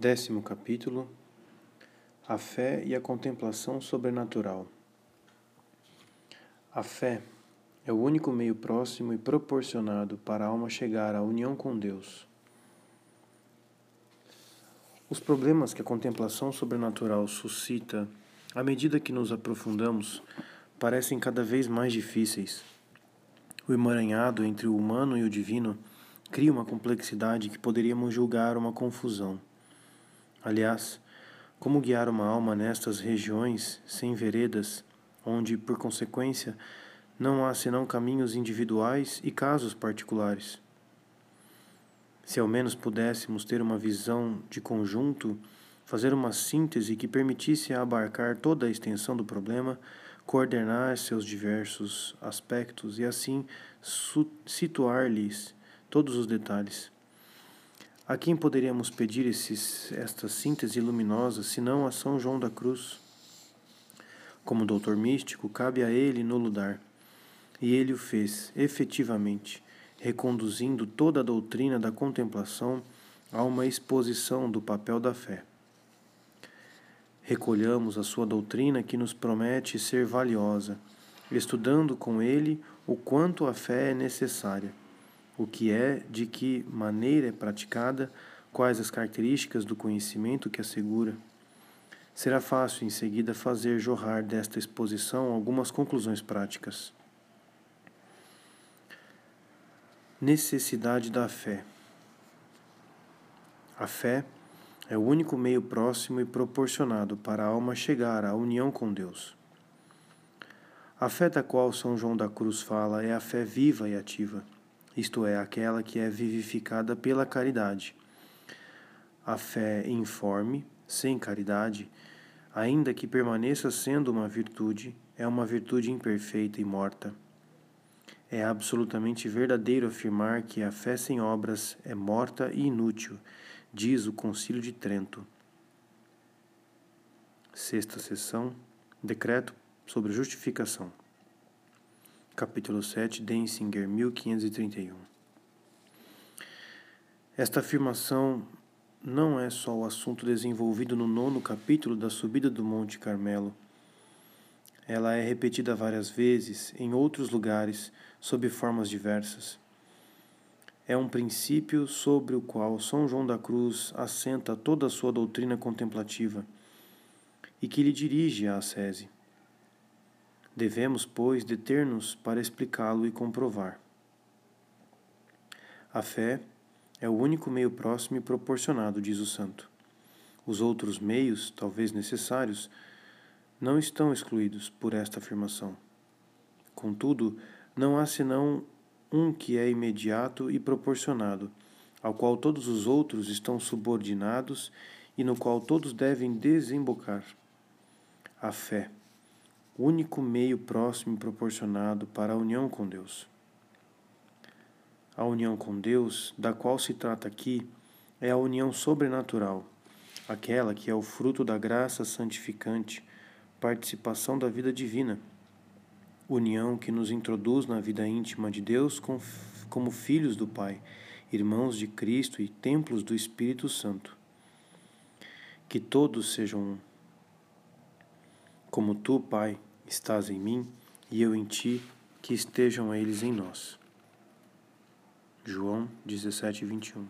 Décimo capítulo A fé e a contemplação sobrenatural. A fé é o único meio próximo e proporcionado para a alma chegar à união com Deus. Os problemas que a contemplação sobrenatural suscita à medida que nos aprofundamos parecem cada vez mais difíceis. O emaranhado entre o humano e o divino cria uma complexidade que poderíamos julgar uma confusão. Aliás, como guiar uma alma nestas regiões sem veredas, onde, por consequência, não há senão caminhos individuais e casos particulares? Se ao menos pudéssemos ter uma visão de conjunto, fazer uma síntese que permitisse abarcar toda a extensão do problema, coordenar seus diversos aspectos e assim situar-lhes todos os detalhes. A quem poderíamos pedir esses, esta síntese luminosa, senão a São João da Cruz? Como doutor místico, cabe a ele no dar. E ele o fez, efetivamente, reconduzindo toda a doutrina da contemplação a uma exposição do papel da fé. Recolhamos a sua doutrina que nos promete ser valiosa, estudando com ele o quanto a fé é necessária o que é, de que maneira é praticada, quais as características do conhecimento que assegura. Será fácil em seguida fazer jorrar desta exposição algumas conclusões práticas. Necessidade da fé. A fé é o único meio próximo e proporcionado para a alma chegar à união com Deus. A fé da qual São João da Cruz fala é a fé viva e ativa isto é, aquela que é vivificada pela caridade. A fé informe, sem caridade, ainda que permaneça sendo uma virtude, é uma virtude imperfeita e morta. É absolutamente verdadeiro afirmar que a fé sem obras é morta e inútil, diz o Concílio de Trento. Sexta sessão, decreto sobre justificação capítulo 7, Denzinger, 1531. Esta afirmação não é só o assunto desenvolvido no nono capítulo da subida do Monte Carmelo. Ela é repetida várias vezes em outros lugares, sob formas diversas. É um princípio sobre o qual São João da Cruz assenta toda a sua doutrina contemplativa e que lhe dirige a ascese. Devemos, pois, deter-nos para explicá-lo e comprovar. A fé é o único meio próximo e proporcionado, diz o santo. Os outros meios, talvez necessários, não estão excluídos por esta afirmação. Contudo, não há senão um que é imediato e proporcionado, ao qual todos os outros estão subordinados e no qual todos devem desembocar. A fé único meio próximo e proporcionado para a união com Deus. A união com Deus, da qual se trata aqui, é a união sobrenatural, aquela que é o fruto da graça santificante, participação da vida divina, união que nos introduz na vida íntima de Deus como filhos do Pai, irmãos de Cristo e templos do Espírito Santo. Que todos sejam um. Como tu, Pai, estás em mim e eu em ti, que estejam eles em nós. João 17, 21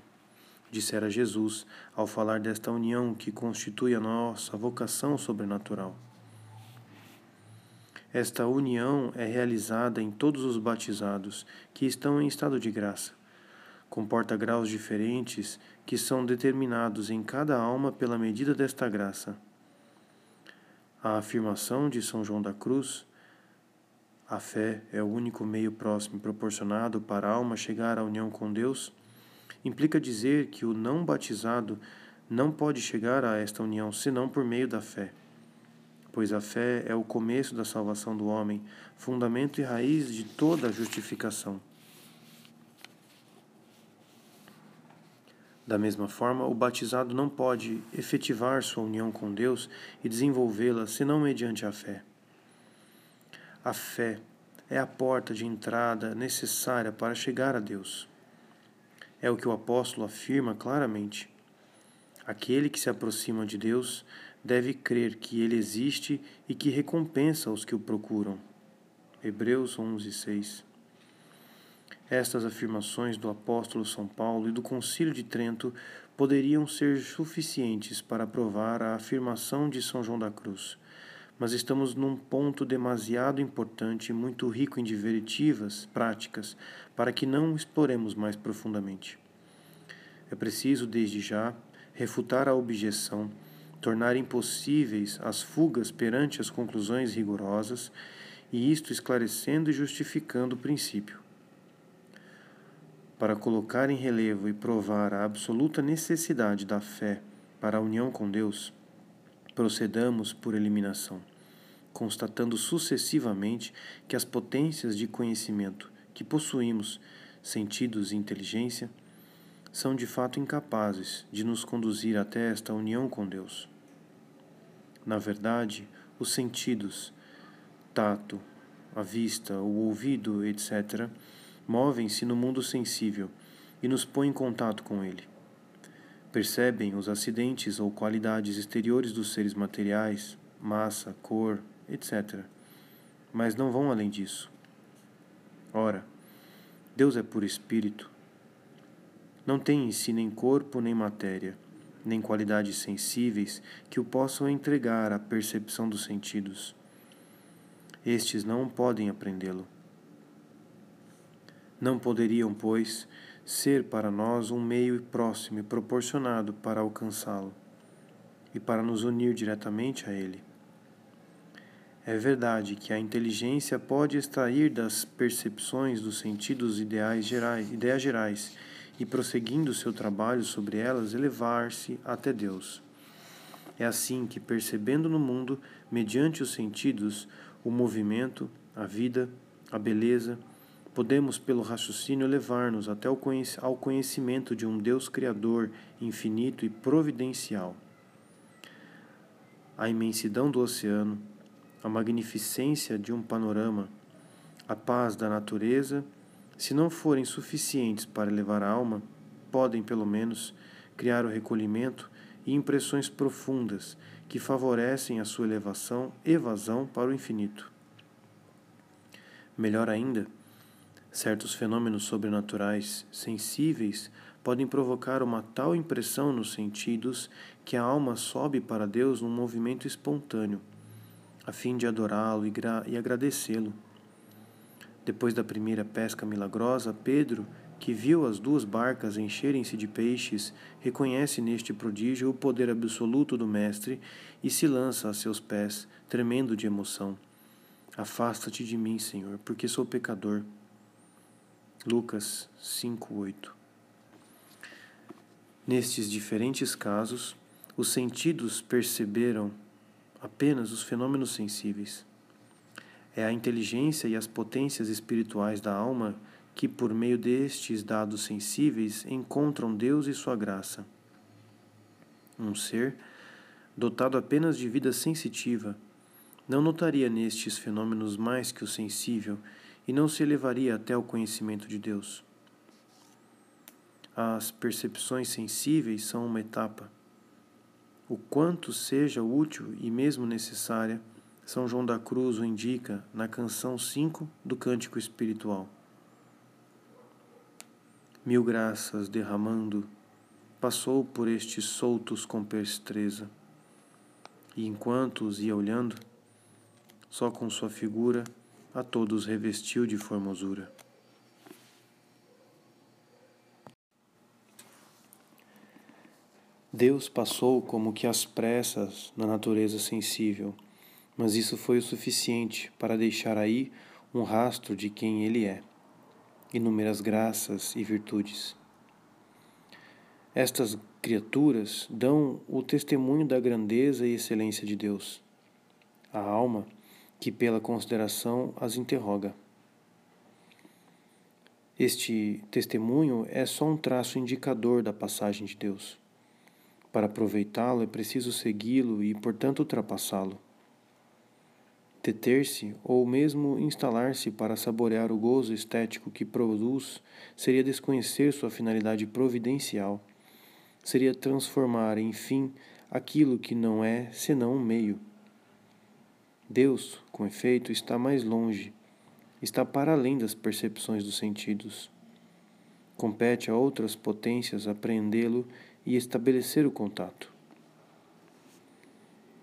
Dissera Jesus ao falar desta união que constitui a nossa vocação sobrenatural. Esta união é realizada em todos os batizados que estão em estado de graça. Comporta graus diferentes que são determinados em cada alma pela medida desta graça a afirmação de São João da Cruz, a fé é o único meio próximo proporcionado para a alma chegar à união com Deus, implica dizer que o não batizado não pode chegar a esta união senão por meio da fé. Pois a fé é o começo da salvação do homem, fundamento e raiz de toda a justificação. Da mesma forma, o batizado não pode efetivar sua união com Deus e desenvolvê-la senão mediante a fé. A fé é a porta de entrada necessária para chegar a Deus. É o que o apóstolo afirma claramente. Aquele que se aproxima de Deus deve crer que Ele existe e que recompensa os que o procuram. Hebreus 11, 6. Estas afirmações do apóstolo São Paulo e do Concílio de Trento poderiam ser suficientes para provar a afirmação de São João da Cruz, mas estamos num ponto demasiado importante e muito rico em divertivas práticas para que não exploremos mais profundamente. É preciso, desde já, refutar a objeção, tornar impossíveis as fugas perante as conclusões rigorosas, e isto esclarecendo e justificando o princípio. Para colocar em relevo e provar a absoluta necessidade da fé para a união com Deus, procedamos por eliminação, constatando sucessivamente que as potências de conhecimento que possuímos, sentidos e inteligência, são de fato incapazes de nos conduzir até esta união com Deus. Na verdade, os sentidos, tato, a vista, o ouvido, etc., movem-se no mundo sensível e nos põem em contato com ele. Percebem os acidentes ou qualidades exteriores dos seres materiais, massa, cor, etc., mas não vão além disso. Ora, Deus é por espírito não tem em si nem corpo nem matéria, nem qualidades sensíveis que o possam entregar à percepção dos sentidos. Estes não podem aprendê-lo. Não poderiam, pois, ser para nós um meio próximo e proporcionado para alcançá-lo e para nos unir diretamente a ele. É verdade que a inteligência pode extrair das percepções dos sentidos ideais gerais, ideias gerais e, prosseguindo seu trabalho sobre elas, elevar-se até Deus. É assim que, percebendo no mundo, mediante os sentidos, o movimento, a vida, a beleza, podemos, pelo raciocínio, elevar-nos até ao conhecimento de um Deus Criador, infinito e providencial. A imensidão do oceano, a magnificência de um panorama, a paz da natureza se não forem suficientes para elevar a alma, podem, pelo menos, criar o recolhimento e impressões profundas que favorecem a sua elevação, evasão para o infinito. Melhor ainda, certos fenômenos sobrenaturais sensíveis podem provocar uma tal impressão nos sentidos que a alma sobe para Deus num movimento espontâneo, a fim de adorá-lo e agradecê-lo. Depois da primeira pesca milagrosa, Pedro, que viu as duas barcas encherem-se de peixes, reconhece neste prodígio o poder absoluto do Mestre e se lança a seus pés, tremendo de emoção. Afasta-te de mim, Senhor, porque sou pecador. Lucas 5:8 Nestes diferentes casos, os sentidos perceberam apenas os fenômenos sensíveis. É a inteligência e as potências espirituais da alma que, por meio destes dados sensíveis, encontram Deus e sua graça. Um ser, dotado apenas de vida sensitiva, não notaria nestes fenômenos mais que o sensível e não se elevaria até o conhecimento de Deus. As percepções sensíveis são uma etapa. O quanto seja útil e mesmo necessária, são João da Cruz o indica na canção 5 do Cântico Espiritual. Mil graças derramando, passou por estes soltos com pestreza, e enquanto os ia olhando, só com sua figura a todos revestiu de formosura. Deus passou como que às pressas na natureza sensível mas isso foi o suficiente para deixar aí um rastro de quem Ele é, inúmeras graças e virtudes. Estas criaturas dão o testemunho da grandeza e excelência de Deus, a alma que, pela consideração, as interroga. Este testemunho é só um traço indicador da passagem de Deus. Para aproveitá-lo é preciso segui-lo e, portanto, ultrapassá-lo deter-se ou mesmo instalar-se para saborear o gozo estético que produz seria desconhecer sua finalidade providencial, seria transformar, enfim, aquilo que não é senão um meio. Deus, com efeito, está mais longe, está para além das percepções dos sentidos. Compete a outras potências apreendê-lo e estabelecer o contato.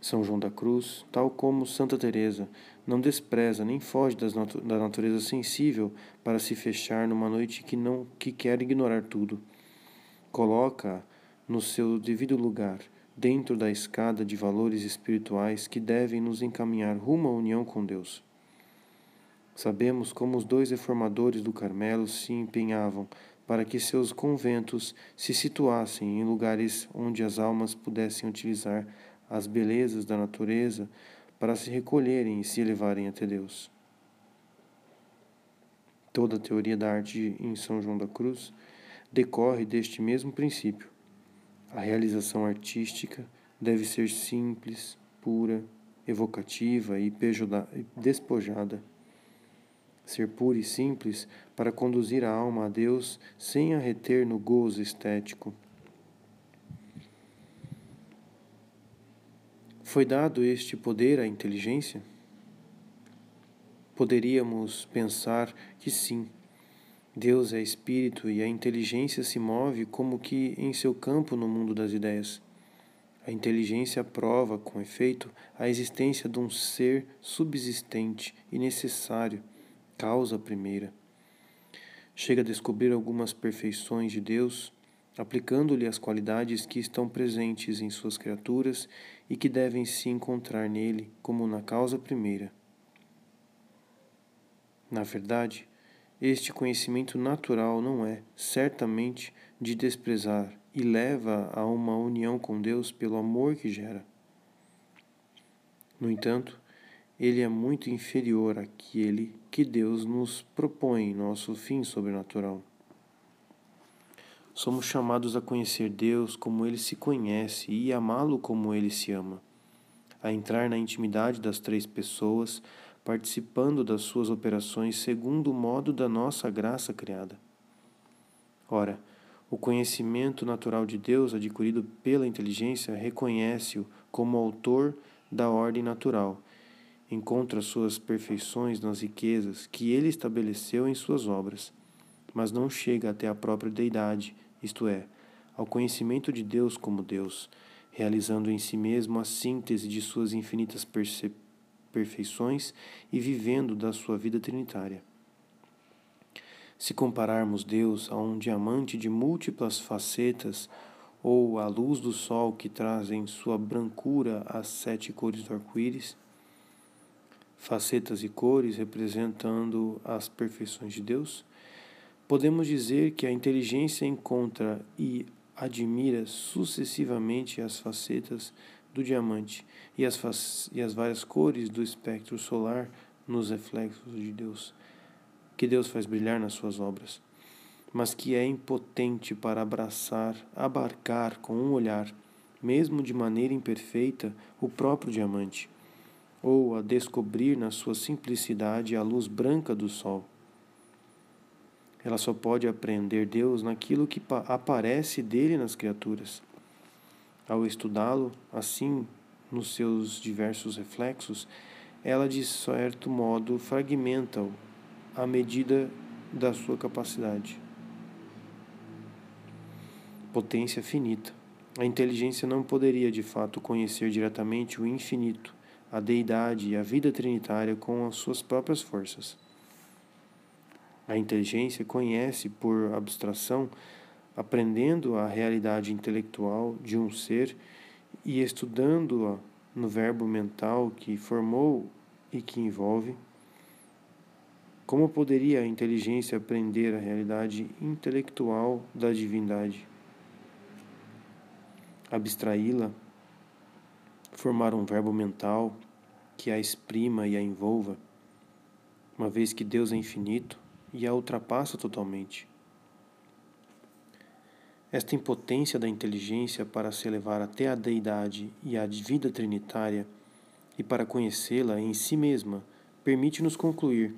São João da Cruz, tal como Santa Teresa, não despreza nem foge natu da natureza sensível para se fechar numa noite que não que quer ignorar tudo. Coloca no seu devido lugar, dentro da escada de valores espirituais que devem nos encaminhar rumo à união com Deus. Sabemos como os dois reformadores do Carmelo se empenhavam para que seus conventos se situassem em lugares onde as almas pudessem utilizar as belezas da natureza para se recolherem e se elevarem até Deus. Toda a teoria da arte em São João da Cruz decorre deste mesmo princípio a realização artística deve ser simples, pura, evocativa e despojada. Ser pura e simples para conduzir a alma a Deus sem a reter no gozo estético. Foi dado este poder à inteligência? Poderíamos pensar que sim Deus é espírito e a inteligência se move como que em seu campo no mundo das ideias. A inteligência prova, com efeito, a existência de um ser subsistente e necessário, causa primeira. Chega a descobrir algumas perfeições de Deus, aplicando-lhe as qualidades que estão presentes em suas criaturas e que devem se encontrar nele como na causa primeira. Na verdade, este conhecimento natural não é, certamente, de desprezar e leva a uma união com Deus pelo amor que gera. No entanto, ele é muito inferior àquele que Deus nos propõe, nosso fim sobrenatural. Somos chamados a conhecer Deus como ele se conhece e amá-lo como ele se ama, a entrar na intimidade das três pessoas participando das suas operações segundo o modo da nossa graça criada. Ora, o conhecimento natural de Deus adquirido pela inteligência reconhece-o como autor da ordem natural, encontra suas perfeições nas riquezas que ele estabeleceu em suas obras, mas não chega até a própria deidade, isto é, ao conhecimento de Deus como Deus, realizando em si mesmo a síntese de suas infinitas percepções perfeições e vivendo da sua vida trinitária. Se compararmos Deus a um diamante de múltiplas facetas ou a luz do sol que traz em sua brancura as sete cores do arco-íris, facetas e cores representando as perfeições de Deus, podemos dizer que a inteligência encontra e admira sucessivamente as facetas do diamante e as, e as várias cores do espectro solar nos reflexos de Deus, que Deus faz brilhar nas suas obras, mas que é impotente para abraçar, abarcar com um olhar, mesmo de maneira imperfeita, o próprio diamante, ou a descobrir na sua simplicidade a luz branca do sol. Ela só pode aprender Deus naquilo que aparece dele nas criaturas ao estudá-lo, assim, nos seus diversos reflexos, ela de certo modo fragmenta-o à medida da sua capacidade. Potência finita. A inteligência não poderia de fato conhecer diretamente o infinito, a deidade e a vida trinitária com as suas próprias forças. A inteligência conhece por abstração aprendendo a realidade intelectual de um ser e estudando-a no verbo mental que formou e que envolve, como poderia a inteligência aprender a realidade intelectual da divindade? Abstraí-la, formar um verbo mental que a exprima e a envolva, uma vez que Deus é infinito e a ultrapassa totalmente. Esta impotência da inteligência para se elevar até a deidade e a vida trinitária e para conhecê-la em si mesma permite-nos concluir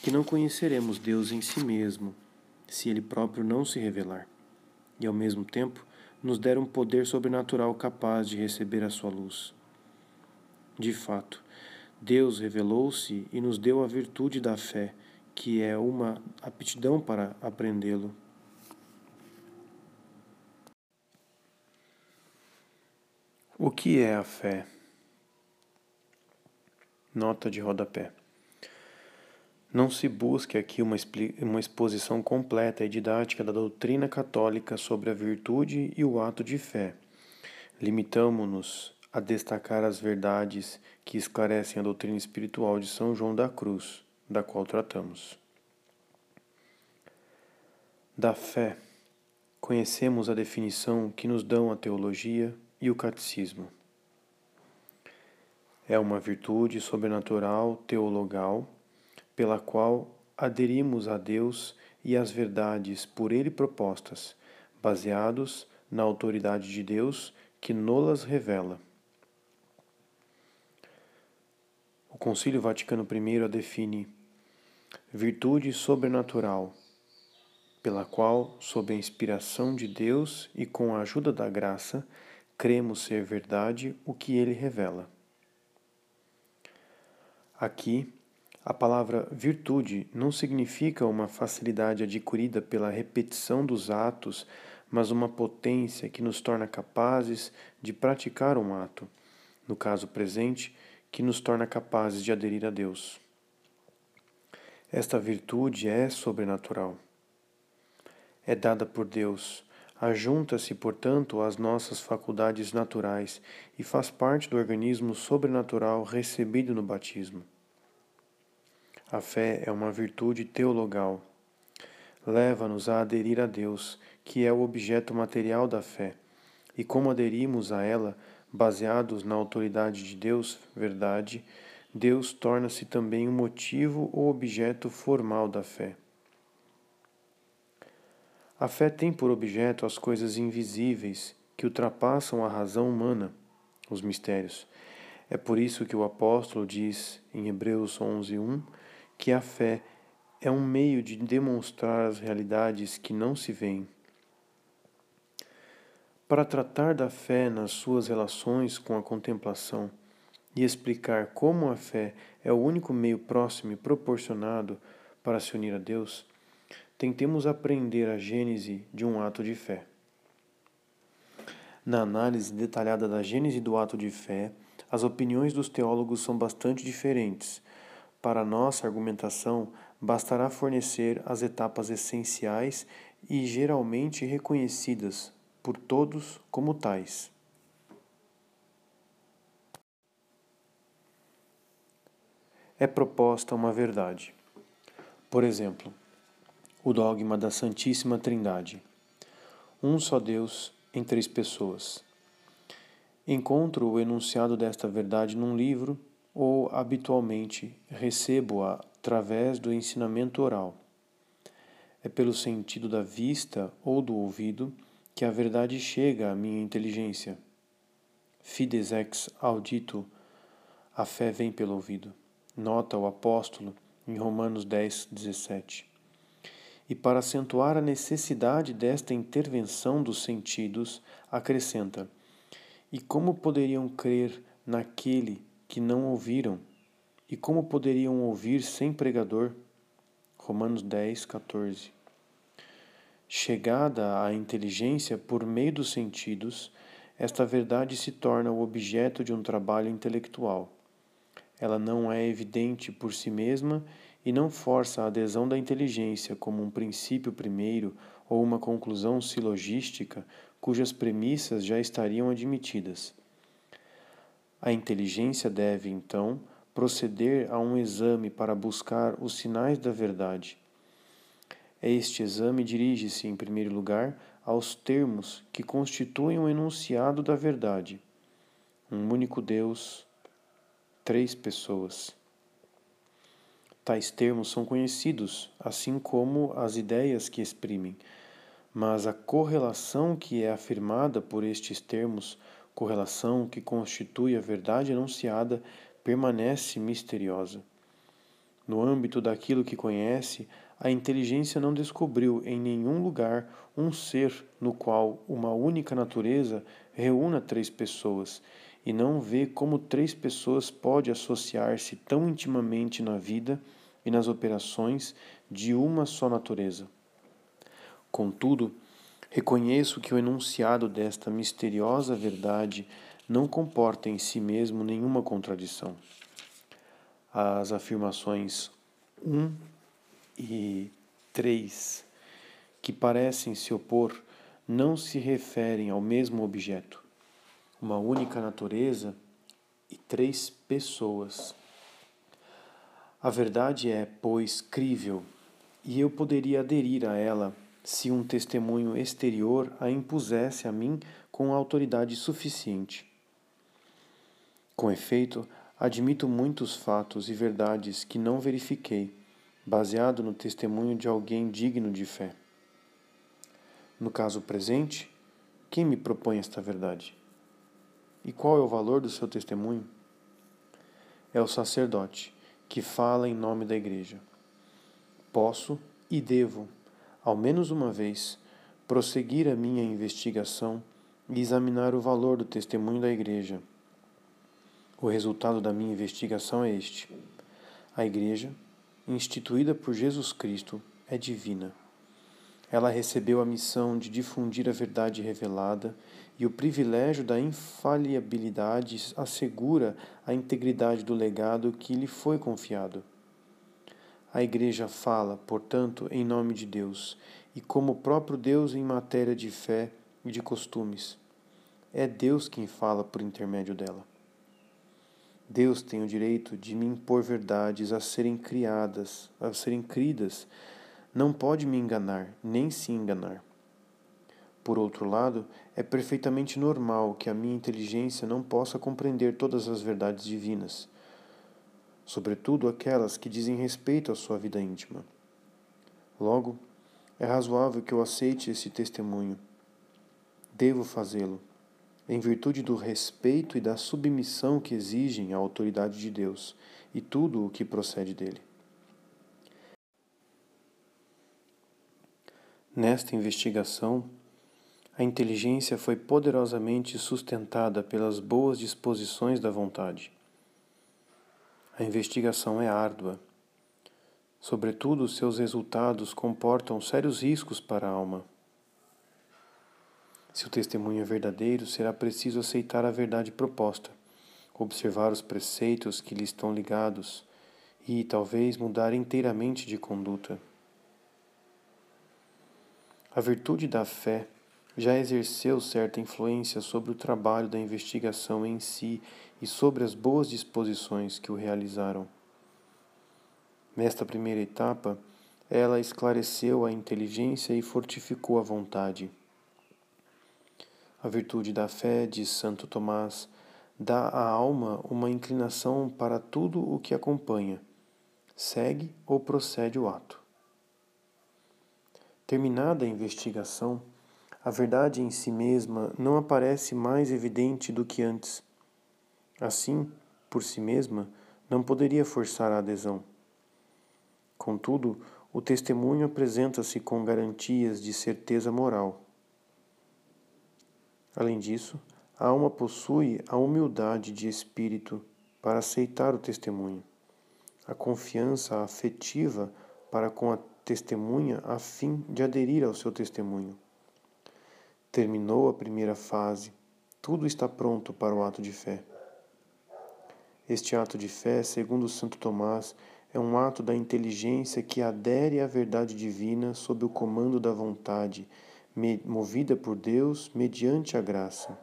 que não conheceremos Deus em si mesmo se ele próprio não se revelar. E ao mesmo tempo, nos dera um poder sobrenatural capaz de receber a sua luz. De fato, Deus revelou-se e nos deu a virtude da fé, que é uma aptidão para aprendê-lo. O que é a fé? Nota de rodapé. Não se busque aqui uma, uma exposição completa e didática da doutrina católica sobre a virtude e o ato de fé. Limitamo-nos a destacar as verdades que esclarecem a doutrina espiritual de São João da Cruz, da qual tratamos. Da fé, conhecemos a definição que nos dão a teologia e o catecismo. É uma virtude sobrenatural teologal pela qual aderimos a Deus e às verdades por Ele propostas, baseados na autoridade de Deus que nolas revela. O Concílio Vaticano I a define virtude sobrenatural pela qual, sob a inspiração de Deus e com a ajuda da graça, cremos ser verdade o que ele revela. Aqui, a palavra virtude não significa uma facilidade adquirida pela repetição dos atos, mas uma potência que nos torna capazes de praticar um ato, no caso presente, que nos torna capazes de aderir a Deus. Esta virtude é sobrenatural. É dada por Deus Ajunta-se, portanto, às nossas faculdades naturais e faz parte do organismo sobrenatural recebido no batismo. A fé é uma virtude teologal. Leva-nos a aderir a Deus, que é o objeto material da fé, e como aderimos a ela, baseados na autoridade de Deus, verdade, Deus torna-se também o motivo ou objeto formal da fé. A fé tem por objeto as coisas invisíveis que ultrapassam a razão humana, os mistérios. É por isso que o apóstolo diz em Hebreus 11:1 que a fé é um meio de demonstrar as realidades que não se veem. Para tratar da fé nas suas relações com a contemplação e explicar como a fé é o único meio próximo e proporcionado para se unir a Deus, tentemos aprender a gênese de um ato de fé. Na análise detalhada da gênese do ato de fé, as opiniões dos teólogos são bastante diferentes. Para nossa argumentação, bastará fornecer as etapas essenciais e geralmente reconhecidas por todos como tais. É proposta uma verdade. Por exemplo, o dogma da Santíssima Trindade. Um só Deus em três pessoas. Encontro o enunciado desta verdade num livro ou, habitualmente, recebo-a através do ensinamento oral. É pelo sentido da vista ou do ouvido que a verdade chega à minha inteligência. Fides ex audito, a fé vem pelo ouvido. Nota o apóstolo em Romanos 10, 17 e para acentuar a necessidade desta intervenção dos sentidos, acrescenta: E como poderiam crer naquele que não ouviram? E como poderiam ouvir sem pregador? Romanos 10, 14. Chegada à inteligência por meio dos sentidos, esta verdade se torna o objeto de um trabalho intelectual. Ela não é evidente por si mesma e não força a adesão da inteligência como um princípio primeiro ou uma conclusão silogística cujas premissas já estariam admitidas. A inteligência deve, então, proceder a um exame para buscar os sinais da verdade. Este exame dirige-se, em primeiro lugar, aos termos que constituem o enunciado da verdade. Um único Deus, três pessoas. Tais termos são conhecidos, assim como as ideias que exprimem, mas a correlação que é afirmada por estes termos, correlação que constitui a verdade enunciada, permanece misteriosa. No âmbito daquilo que conhece, a inteligência não descobriu em nenhum lugar um ser no qual uma única natureza reúna três pessoas e não vê como três pessoas pode associar-se tão intimamente na vida e nas operações de uma só natureza. Contudo, reconheço que o enunciado desta misteriosa verdade não comporta em si mesmo nenhuma contradição. As afirmações 1 e 3, que parecem se opor, não se referem ao mesmo objeto uma única natureza e três pessoas. A verdade é, pois, crível, e eu poderia aderir a ela se um testemunho exterior a impusesse a mim com autoridade suficiente. Com efeito, admito muitos fatos e verdades que não verifiquei, baseado no testemunho de alguém digno de fé. No caso presente, quem me propõe esta verdade? E qual é o valor do seu testemunho? É o sacerdote que fala em nome da igreja. Posso e devo, ao menos uma vez, prosseguir a minha investigação e examinar o valor do testemunho da igreja. O resultado da minha investigação é este: a igreja, instituída por Jesus Cristo, é divina. Ela recebeu a missão de difundir a verdade revelada e o privilégio da infalibilidade assegura a integridade do legado que lhe foi confiado. A Igreja fala, portanto, em nome de Deus e como próprio Deus em matéria de fé e de costumes. É Deus quem fala por intermédio dela. Deus tem o direito de me impor verdades a serem criadas, a serem cridas não pode me enganar, nem se enganar. Por outro lado, é perfeitamente normal que a minha inteligência não possa compreender todas as verdades divinas, sobretudo aquelas que dizem respeito à sua vida íntima. Logo, é razoável que eu aceite esse testemunho. Devo fazê-lo, em virtude do respeito e da submissão que exigem à autoridade de Deus e tudo o que procede dele. Nesta investigação, a inteligência foi poderosamente sustentada pelas boas disposições da vontade. A investigação é árdua. Sobretudo, seus resultados comportam sérios riscos para a alma. Se o testemunho é verdadeiro, será preciso aceitar a verdade proposta, observar os preceitos que lhe estão ligados e, talvez, mudar inteiramente de conduta. A virtude da fé já exerceu certa influência sobre o trabalho da investigação em si e sobre as boas disposições que o realizaram. Nesta primeira etapa, ela esclareceu a inteligência e fortificou a vontade. A virtude da fé, diz Santo Tomás, dá à alma uma inclinação para tudo o que acompanha, segue ou procede o ato. Terminada a investigação, a verdade em si mesma não aparece mais evidente do que antes. Assim, por si mesma, não poderia forçar a adesão. Contudo, o testemunho apresenta-se com garantias de certeza moral. Além disso, a alma possui a humildade de espírito para aceitar o testemunho, a confiança afetiva para com a testemunha a fim de aderir ao seu testemunho. Terminou a primeira fase, tudo está pronto para o ato de fé. Este ato de fé, segundo Santo Tomás, é um ato da inteligência que adere à verdade divina sob o comando da vontade, movida por Deus mediante a graça.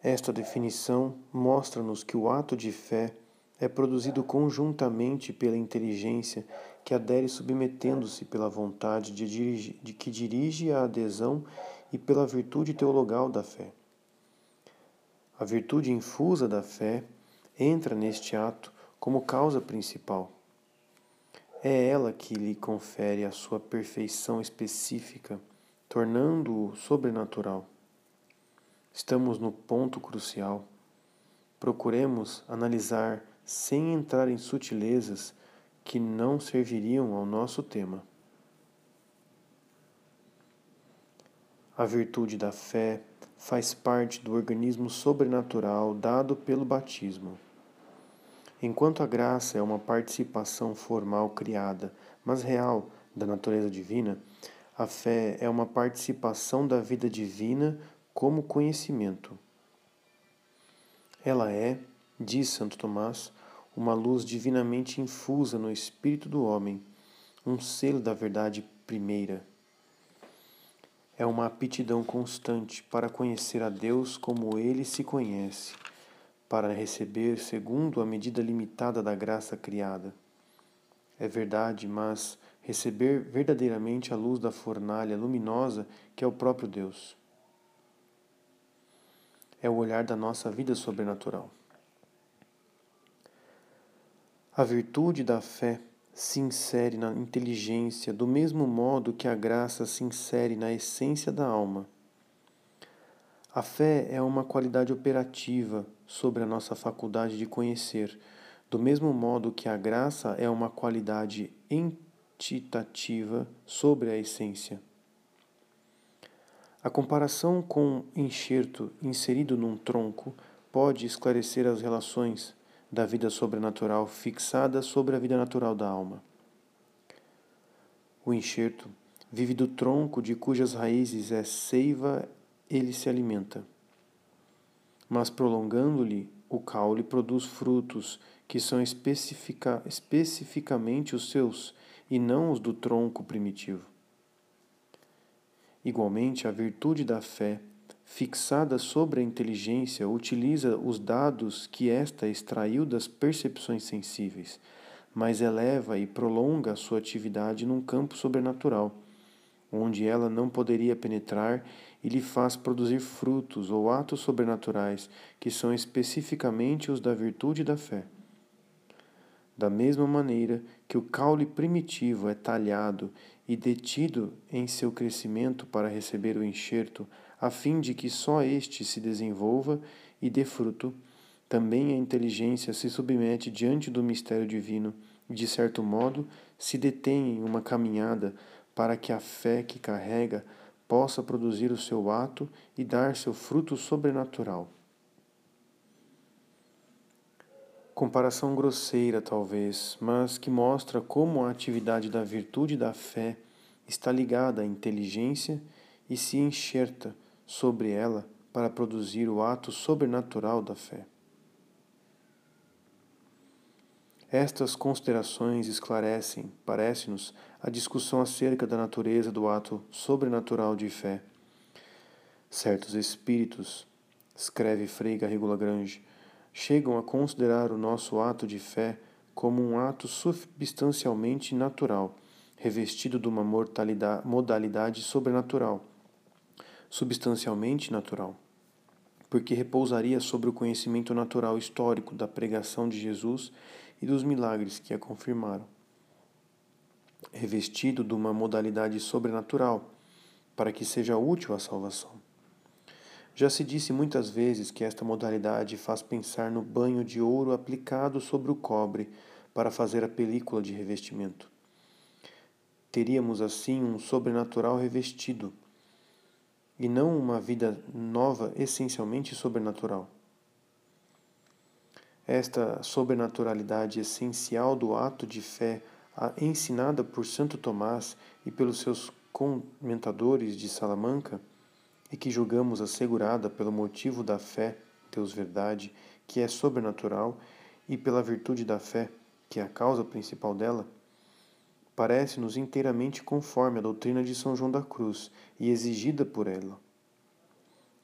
Esta definição mostra-nos que o ato de fé é produzido conjuntamente pela inteligência que adere submetendo-se pela vontade de, dirige, de que dirige a adesão e pela virtude teologal da fé. A virtude infusa da fé entra neste ato como causa principal. É ela que lhe confere a sua perfeição específica, tornando-o sobrenatural. Estamos no ponto crucial. Procuremos analisar sem entrar em sutilezas, que não serviriam ao nosso tema. A virtude da fé faz parte do organismo sobrenatural dado pelo batismo. Enquanto a graça é uma participação formal criada, mas real, da natureza divina, a fé é uma participação da vida divina como conhecimento. Ela é, diz Santo Tomás, uma luz divinamente infusa no espírito do homem, um selo da verdade primeira. É uma aptidão constante para conhecer a Deus como ele se conhece, para receber segundo a medida limitada da graça criada. É verdade, mas receber verdadeiramente a luz da fornalha luminosa que é o próprio Deus. É o olhar da nossa vida sobrenatural. A virtude da fé se insere na inteligência do mesmo modo que a graça se insere na essência da alma. A fé é uma qualidade operativa sobre a nossa faculdade de conhecer, do mesmo modo que a graça é uma qualidade entitativa sobre a essência. A comparação com enxerto inserido num tronco pode esclarecer as relações da vida sobrenatural fixada sobre a vida natural da alma. O enxerto vive do tronco de cujas raízes é seiva ele se alimenta. Mas prolongando-lhe o caule produz frutos que são especifica, especificamente os seus e não os do tronco primitivo. Igualmente, a virtude da fé fixada sobre a inteligência, utiliza os dados que esta extraiu das percepções sensíveis, mas eleva e prolonga a sua atividade num campo sobrenatural, onde ela não poderia penetrar e lhe faz produzir frutos ou atos sobrenaturais que são especificamente os da virtude da fé. Da mesma maneira que o caule primitivo é talhado e detido em seu crescimento para receber o enxerto, a fim de que só este se desenvolva e dê fruto, também a inteligência se submete diante do mistério divino e, de certo modo, se detém em uma caminhada para que a fé que carrega possa produzir o seu ato e dar seu fruto sobrenatural. Comparação grosseira, talvez, mas que mostra como a atividade da virtude da fé está ligada à inteligência e se enxerta sobre ela para produzir o ato sobrenatural da fé. Estas considerações esclarecem, parece-nos, a discussão acerca da natureza do ato sobrenatural de fé. Certos espíritos, escreve Frei Garrigou Lagrange, chegam a considerar o nosso ato de fé como um ato substancialmente natural, revestido de uma modalidade sobrenatural substancialmente natural, porque repousaria sobre o conhecimento natural histórico da pregação de Jesus e dos milagres que a confirmaram. Revestido de uma modalidade sobrenatural, para que seja útil à salvação. Já se disse muitas vezes que esta modalidade faz pensar no banho de ouro aplicado sobre o cobre para fazer a película de revestimento. Teríamos assim um sobrenatural revestido e não uma vida nova essencialmente sobrenatural. Esta sobrenaturalidade essencial do ato de fé, ensinada por Santo Tomás e pelos seus comentadores de Salamanca, e que julgamos assegurada pelo motivo da fé, Deus verdade, que é sobrenatural, e pela virtude da fé, que é a causa principal dela, parece-nos inteiramente conforme à doutrina de São João da Cruz e exigida por ela.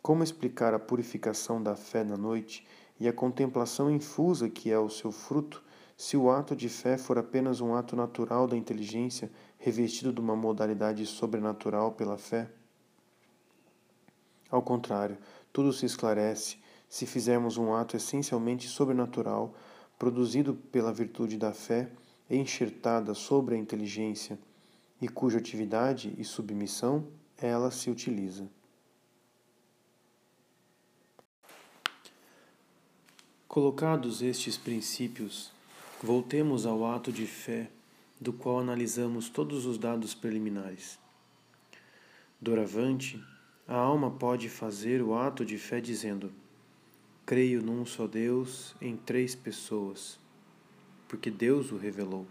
Como explicar a purificação da fé na noite e a contemplação infusa que é o seu fruto, se o ato de fé for apenas um ato natural da inteligência revestido de uma modalidade sobrenatural pela fé? Ao contrário, tudo se esclarece se fizermos um ato essencialmente sobrenatural, produzido pela virtude da fé enxertada sobre a inteligência e cuja atividade e submissão ela se utiliza. Colocados estes princípios, Voltemos ao ato de fé, do qual analisamos todos os dados preliminares. Doravante, a alma pode fazer o ato de fé dizendo: Creio num só Deus em três pessoas, porque Deus o revelou.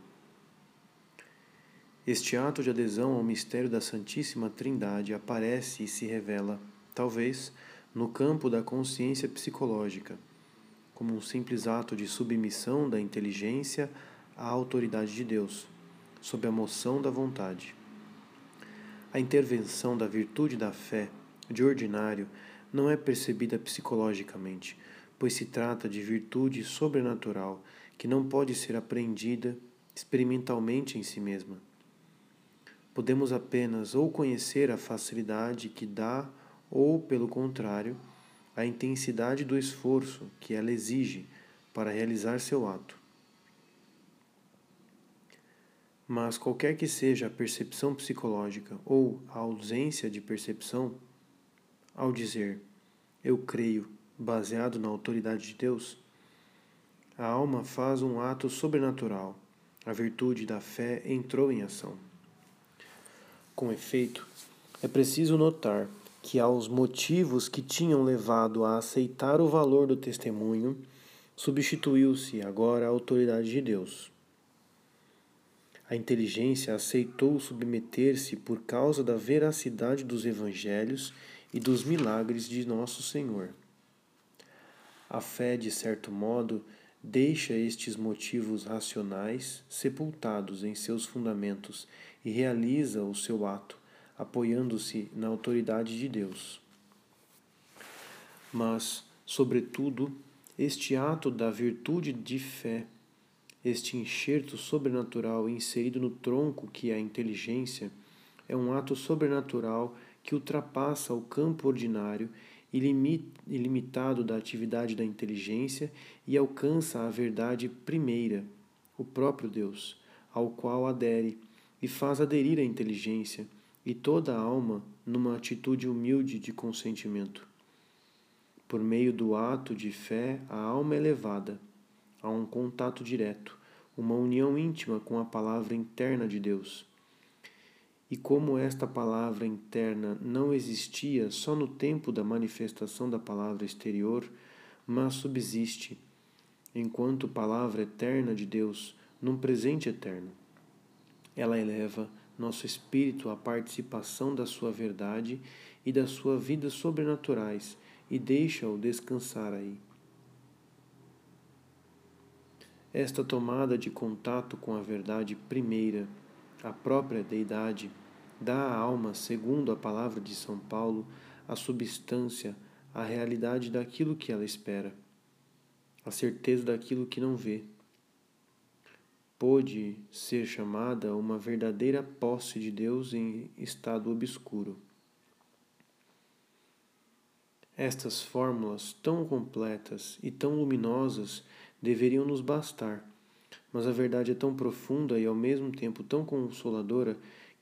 Este ato de adesão ao mistério da Santíssima Trindade aparece e se revela, talvez, no campo da consciência psicológica como um simples ato de submissão da inteligência à autoridade de Deus, sob a moção da vontade. A intervenção da virtude da fé, de ordinário, não é percebida psicologicamente, pois se trata de virtude sobrenatural que não pode ser apreendida experimentalmente em si mesma. Podemos apenas ou conhecer a facilidade que dá, ou, pelo contrário, a intensidade do esforço que ela exige para realizar seu ato. Mas qualquer que seja a percepção psicológica ou a ausência de percepção, ao dizer eu creio, baseado na autoridade de Deus, a alma faz um ato sobrenatural. A virtude da fé entrou em ação. Com efeito, é preciso notar que aos motivos que tinham levado a aceitar o valor do testemunho, substituiu-se agora a autoridade de Deus. A inteligência aceitou submeter-se por causa da veracidade dos evangelhos e dos milagres de nosso Senhor. A fé, de certo modo, deixa estes motivos racionais sepultados em seus fundamentos e realiza o seu ato apoiando-se na autoridade de Deus. Mas, sobretudo, este ato da virtude de fé, este enxerto sobrenatural inserido no tronco que é a inteligência, é um ato sobrenatural que ultrapassa o campo ordinário ilimitado da atividade da inteligência e alcança a verdade primeira, o próprio Deus, ao qual adere e faz aderir a inteligência e toda a alma numa atitude humilde de consentimento. Por meio do ato de fé, a alma é levada a um contato direto, uma união íntima com a palavra interna de Deus. E como esta palavra interna não existia só no tempo da manifestação da palavra exterior, mas subsiste, enquanto palavra eterna de Deus, num presente eterno, ela eleva nosso espírito à participação da sua verdade e da sua vida sobrenaturais e deixa-o descansar aí. Esta tomada de contato com a verdade primeira, a própria deidade, dá à alma, segundo a palavra de São Paulo, a substância, a realidade daquilo que ela espera, a certeza daquilo que não vê pôde ser chamada uma verdadeira posse de Deus em estado obscuro. Estas fórmulas tão completas e tão luminosas deveriam nos bastar, mas a verdade é tão profunda e ao mesmo tempo tão consoladora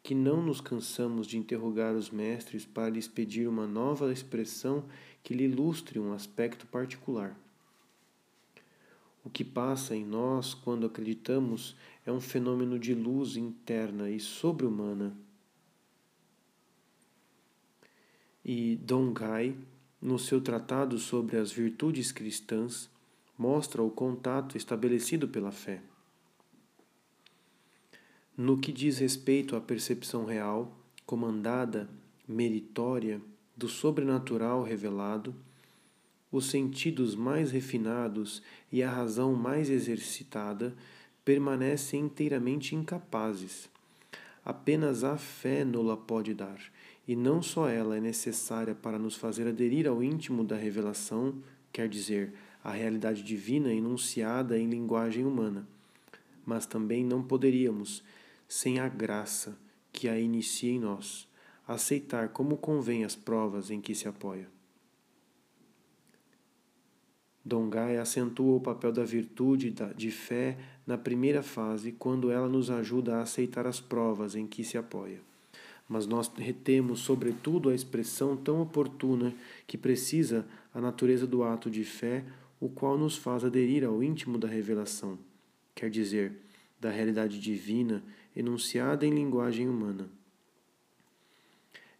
que não nos cansamos de interrogar os mestres para lhes pedir uma nova expressão que lhe ilustre um aspecto particular. O que passa em nós quando acreditamos é um fenômeno de luz interna e sobre-humana. E Dongai, no seu tratado sobre as virtudes cristãs, mostra o contato estabelecido pela fé. No que diz respeito à percepção real, comandada, meritória, do sobrenatural revelado, os sentidos mais refinados e a razão mais exercitada permanecem inteiramente incapazes. Apenas a fé nola pode dar, e não só ela é necessária para nos fazer aderir ao íntimo da revelação, quer dizer, a realidade divina enunciada em linguagem humana, mas também não poderíamos, sem a graça que a inicia em nós, aceitar como convém as provas em que se apoia. Dongai acentua o papel da virtude de fé na primeira fase, quando ela nos ajuda a aceitar as provas em que se apoia. Mas nós retemos, sobretudo, a expressão tão oportuna que precisa a natureza do ato de fé, o qual nos faz aderir ao íntimo da revelação, quer dizer, da realidade divina enunciada em linguagem humana.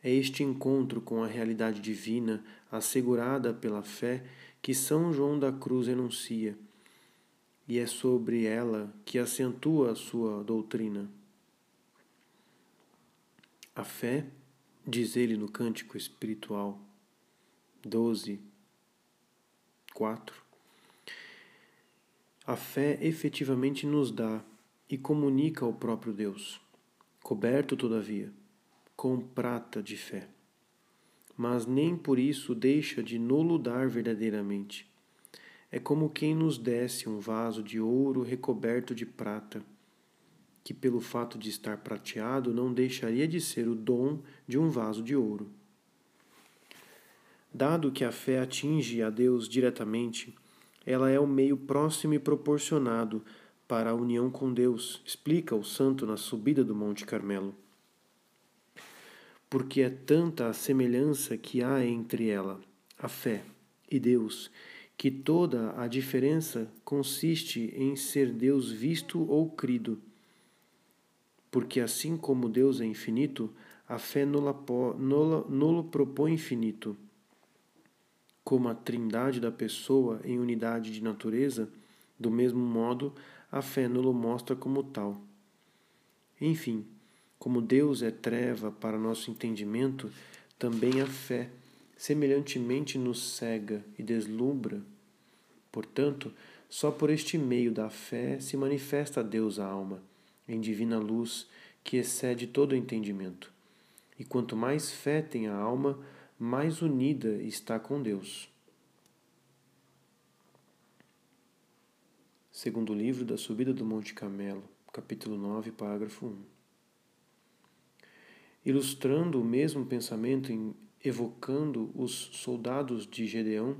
É este encontro com a realidade divina assegurada pela fé que São João da Cruz enuncia, e é sobre ela que acentua a sua doutrina. A fé, diz ele no Cântico Espiritual 12, 4, a fé efetivamente nos dá e comunica ao próprio Deus, coberto, todavia, com prata de fé. Mas nem por isso deixa de nulo dar verdadeiramente. É como quem nos desse um vaso de ouro recoberto de prata, que pelo fato de estar prateado não deixaria de ser o dom de um vaso de ouro. Dado que a fé atinge a Deus diretamente, ela é o meio próximo e proporcionado para a união com Deus, explica o santo na subida do Monte Carmelo. Porque é tanta a semelhança que há entre ela, a fé, e Deus, que toda a diferença consiste em ser Deus visto ou crido. Porque assim como Deus é infinito, a fé nolo propõe infinito. Como a trindade da pessoa em unidade de natureza, do mesmo modo, a fé nos mostra como tal. Enfim, como Deus é treva para nosso entendimento, também a fé semelhantemente nos cega e deslumbra. Portanto, só por este meio da fé se manifesta a Deus a alma, em divina luz que excede todo o entendimento. E quanto mais fé tem a alma, mais unida está com Deus. Segundo livro da Subida do Monte Camelo, capítulo 9, parágrafo 1. Ilustrando o mesmo pensamento em evocando os soldados de Gedeão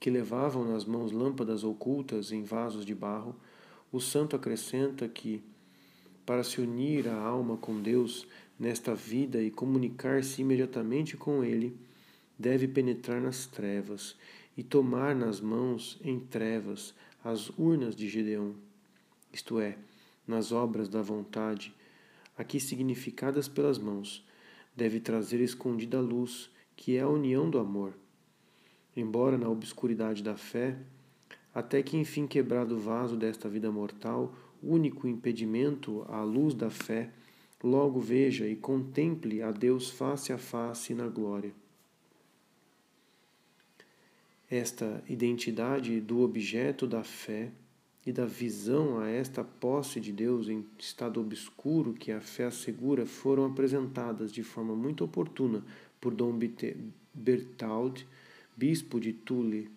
que levavam nas mãos lâmpadas ocultas em vasos de barro, o santo acrescenta que, para se unir a alma com Deus nesta vida e comunicar-se imediatamente com Ele, deve penetrar nas trevas e tomar nas mãos em trevas as urnas de Gedeão, isto é, nas obras da vontade, aqui significadas pelas mãos, deve trazer escondida a luz, que é a união do amor. Embora na obscuridade da fé, até que enfim quebrado o vaso desta vida mortal, único impedimento à luz da fé, logo veja e contemple a Deus face a face na glória. Esta identidade do objeto da fé e da visão a esta posse de Deus em estado obscuro que a fé assegura foram apresentadas de forma muito oportuna por Dom Bertald, bispo de Tule.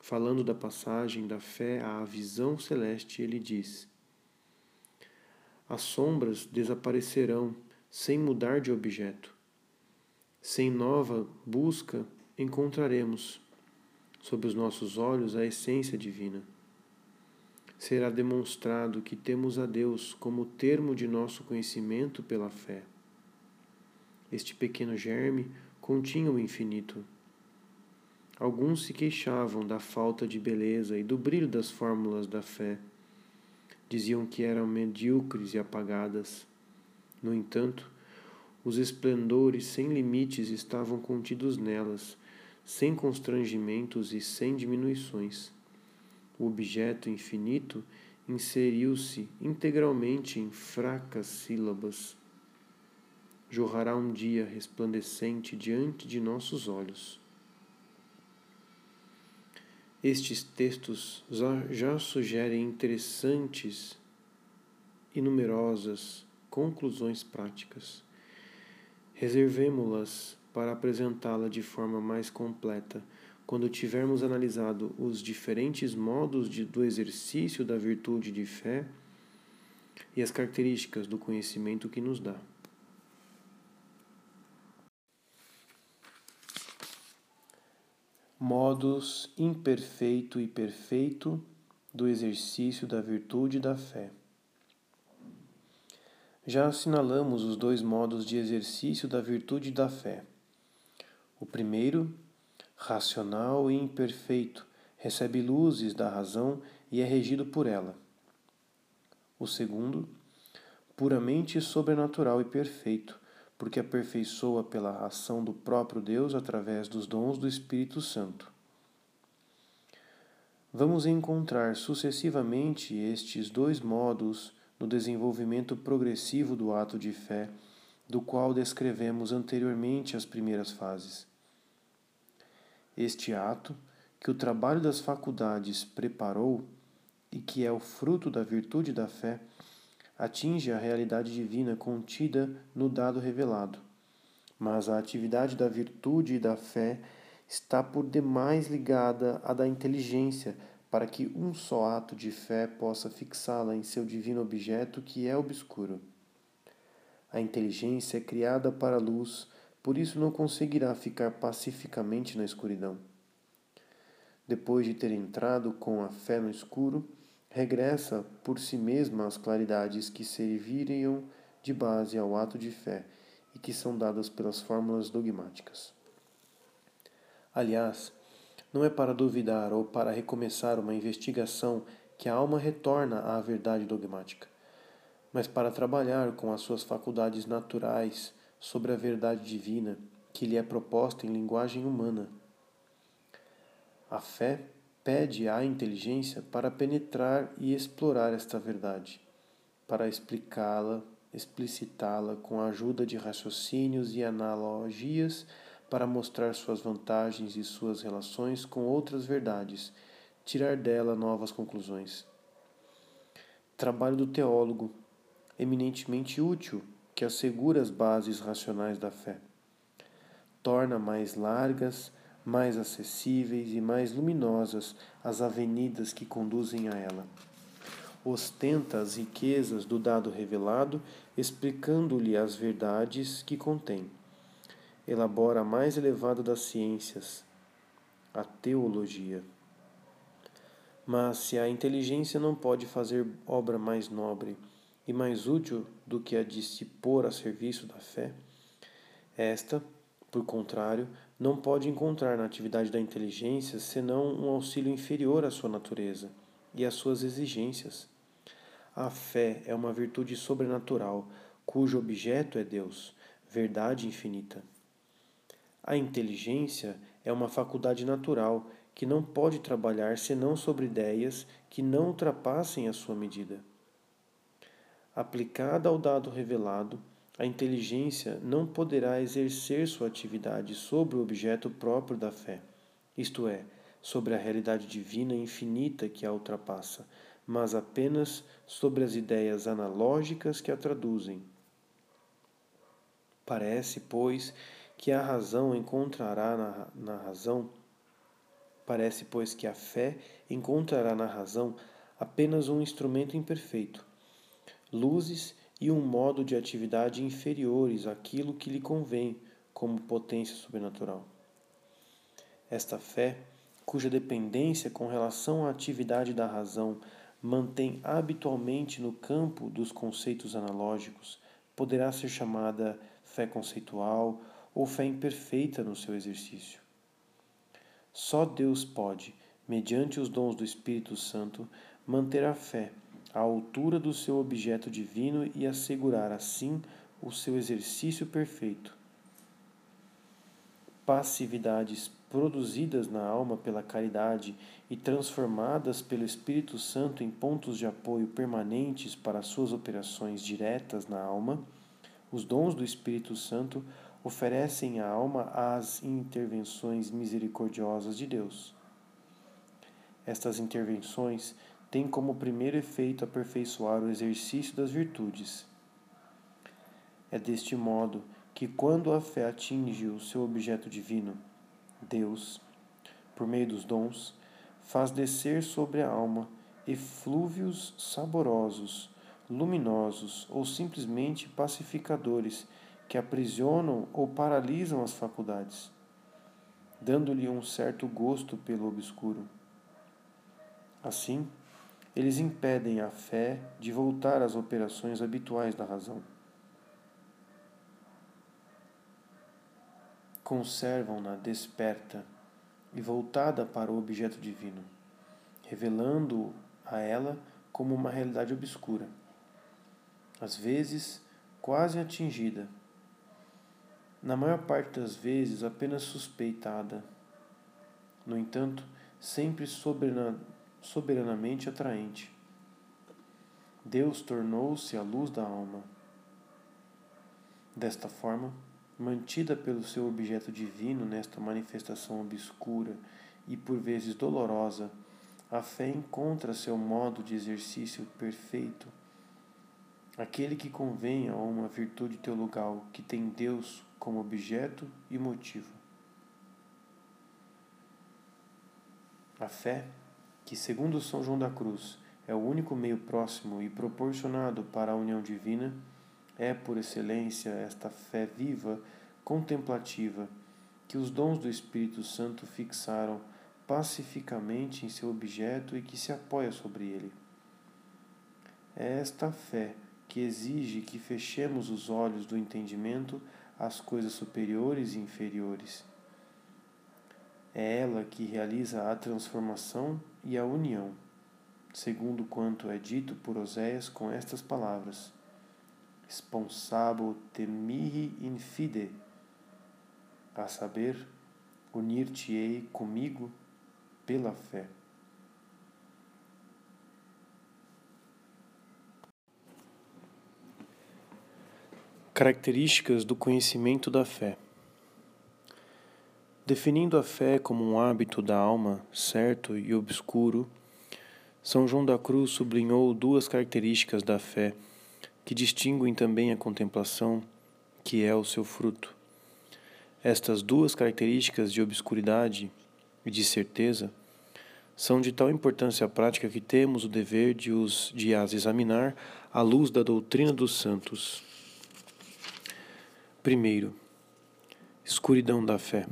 Falando da passagem da fé à visão celeste, ele diz: As sombras desaparecerão sem mudar de objeto. Sem nova busca, encontraremos sob os nossos olhos a essência divina. Será demonstrado que temos a Deus como termo de nosso conhecimento pela fé. Este pequeno germe continha o infinito. Alguns se queixavam da falta de beleza e do brilho das fórmulas da fé. Diziam que eram medíocres e apagadas. No entanto, os esplendores sem limites estavam contidos nelas sem constrangimentos e sem diminuições. O objeto infinito inseriu-se integralmente em fracas sílabas. Jorrará um dia resplandecente diante de nossos olhos. Estes textos já sugerem interessantes e numerosas conclusões práticas. Reservemo-las para apresentá-la de forma mais completa quando tivermos analisado os diferentes modos de, do exercício da virtude de fé e as características do conhecimento que nos dá. Modos imperfeito e perfeito do exercício da virtude da fé. Já assinalamos os dois modos de exercício da virtude da fé. O primeiro, racional e imperfeito, recebe luzes da razão e é regido por ela. O segundo, puramente sobrenatural e perfeito, porque aperfeiçoa pela ação do próprio Deus através dos dons do Espírito Santo. Vamos encontrar sucessivamente estes dois modos no desenvolvimento progressivo do ato de fé, do qual descrevemos anteriormente as primeiras fases. Este ato, que o trabalho das faculdades preparou e que é o fruto da virtude da fé, atinge a realidade divina contida no dado revelado. Mas a atividade da virtude e da fé está por demais ligada à da inteligência, para que um só ato de fé possa fixá-la em seu divino objeto que é obscuro. A inteligência é criada para a luz, por isso não conseguirá ficar pacificamente na escuridão. Depois de ter entrado com a fé no escuro, regressa por si mesma às claridades que serviriam de base ao ato de fé e que são dadas pelas fórmulas dogmáticas. Aliás, não é para duvidar ou para recomeçar uma investigação que a alma retorna à verdade dogmática, mas para trabalhar com as suas faculdades naturais sobre a verdade divina que lhe é proposta em linguagem humana. A fé pede à inteligência para penetrar e explorar esta verdade, para explicá-la, explicitá-la com a ajuda de raciocínios e analogias para mostrar suas vantagens e suas relações com outras verdades, tirar dela novas conclusões. Trabalho do teólogo, eminentemente útil, que assegura as bases racionais da fé. Torna mais largas, mais acessíveis e mais luminosas as avenidas que conduzem a ela. Ostenta as riquezas do dado revelado, explicando-lhe as verdades que contém. Elabora a mais elevada das ciências, a teologia. Mas se a inteligência não pode fazer obra mais nobre e mais útil do que a de se pôr a serviço da fé, esta, por contrário, não pode encontrar na atividade da inteligência senão um auxílio inferior à sua natureza e às suas exigências. A fé é uma virtude sobrenatural, cujo objeto é Deus, verdade infinita. A inteligência é uma faculdade natural que não pode trabalhar senão sobre ideias que não ultrapassem a sua medida. Aplicada ao dado revelado, a inteligência não poderá exercer sua atividade sobre o objeto próprio da fé, isto é, sobre a realidade divina infinita que a ultrapassa, mas apenas sobre as ideias analógicas que a traduzem. Parece, pois, que a razão encontrará na, na razão, parece, pois, que a fé encontrará na razão apenas um instrumento imperfeito, luzes e um modo de atividade inferiores àquilo que lhe convém como potência sobrenatural. Esta fé, cuja dependência com relação à atividade da razão mantém habitualmente no campo dos conceitos analógicos, poderá ser chamada fé conceitual ou fé imperfeita no seu exercício. Só Deus pode, mediante os dons do Espírito Santo, manter a fé à altura do seu objeto divino e assegurar assim o seu exercício perfeito. Passividades produzidas na alma pela caridade e transformadas pelo Espírito Santo em pontos de apoio permanentes para suas operações diretas na alma, os dons do Espírito Santo oferecem à alma as intervenções misericordiosas de Deus. Estas intervenções tem como primeiro efeito aperfeiçoar o exercício das virtudes. É deste modo que, quando a fé atinge o seu objeto divino, Deus, por meio dos dons, faz descer sobre a alma eflúvios saborosos, luminosos ou simplesmente pacificadores que aprisionam ou paralisam as faculdades, dando-lhe um certo gosto pelo obscuro. Assim, eles impedem a fé de voltar às operações habituais da razão. Conservam-na desperta e voltada para o objeto divino, revelando a ela como uma realidade obscura. às vezes quase atingida, na maior parte das vezes apenas suspeitada, no entanto, sempre soberanamente atraente. Deus tornou-se a luz da alma. Desta forma, mantida pelo seu objeto divino nesta manifestação obscura e por vezes dolorosa, a fé encontra seu modo de exercício perfeito. Aquele que convém a uma virtude teologal que tem Deus como objeto e motivo. A fé, que segundo São João da Cruz é o único meio próximo e proporcionado para a união divina, é por excelência esta fé viva contemplativa que os dons do Espírito Santo fixaram pacificamente em seu objeto e que se apoia sobre ele. É esta fé que exige que fechemos os olhos do entendimento às coisas superiores e inferiores. É ela que realiza a transformação e a união, segundo quanto é dito por Oséias com estas palavras: Sponsabo temihi in fide a saber, unir-te-ei comigo pela fé. Características do conhecimento da fé. Definindo a fé como um hábito da alma certo e obscuro, São João da Cruz sublinhou duas características da fé que distinguem também a contemplação, que é o seu fruto. Estas duas características de obscuridade e de certeza são de tal importância prática que temos o dever de, os, de as examinar à luz da doutrina dos santos. Primeiro, escuridão da fé.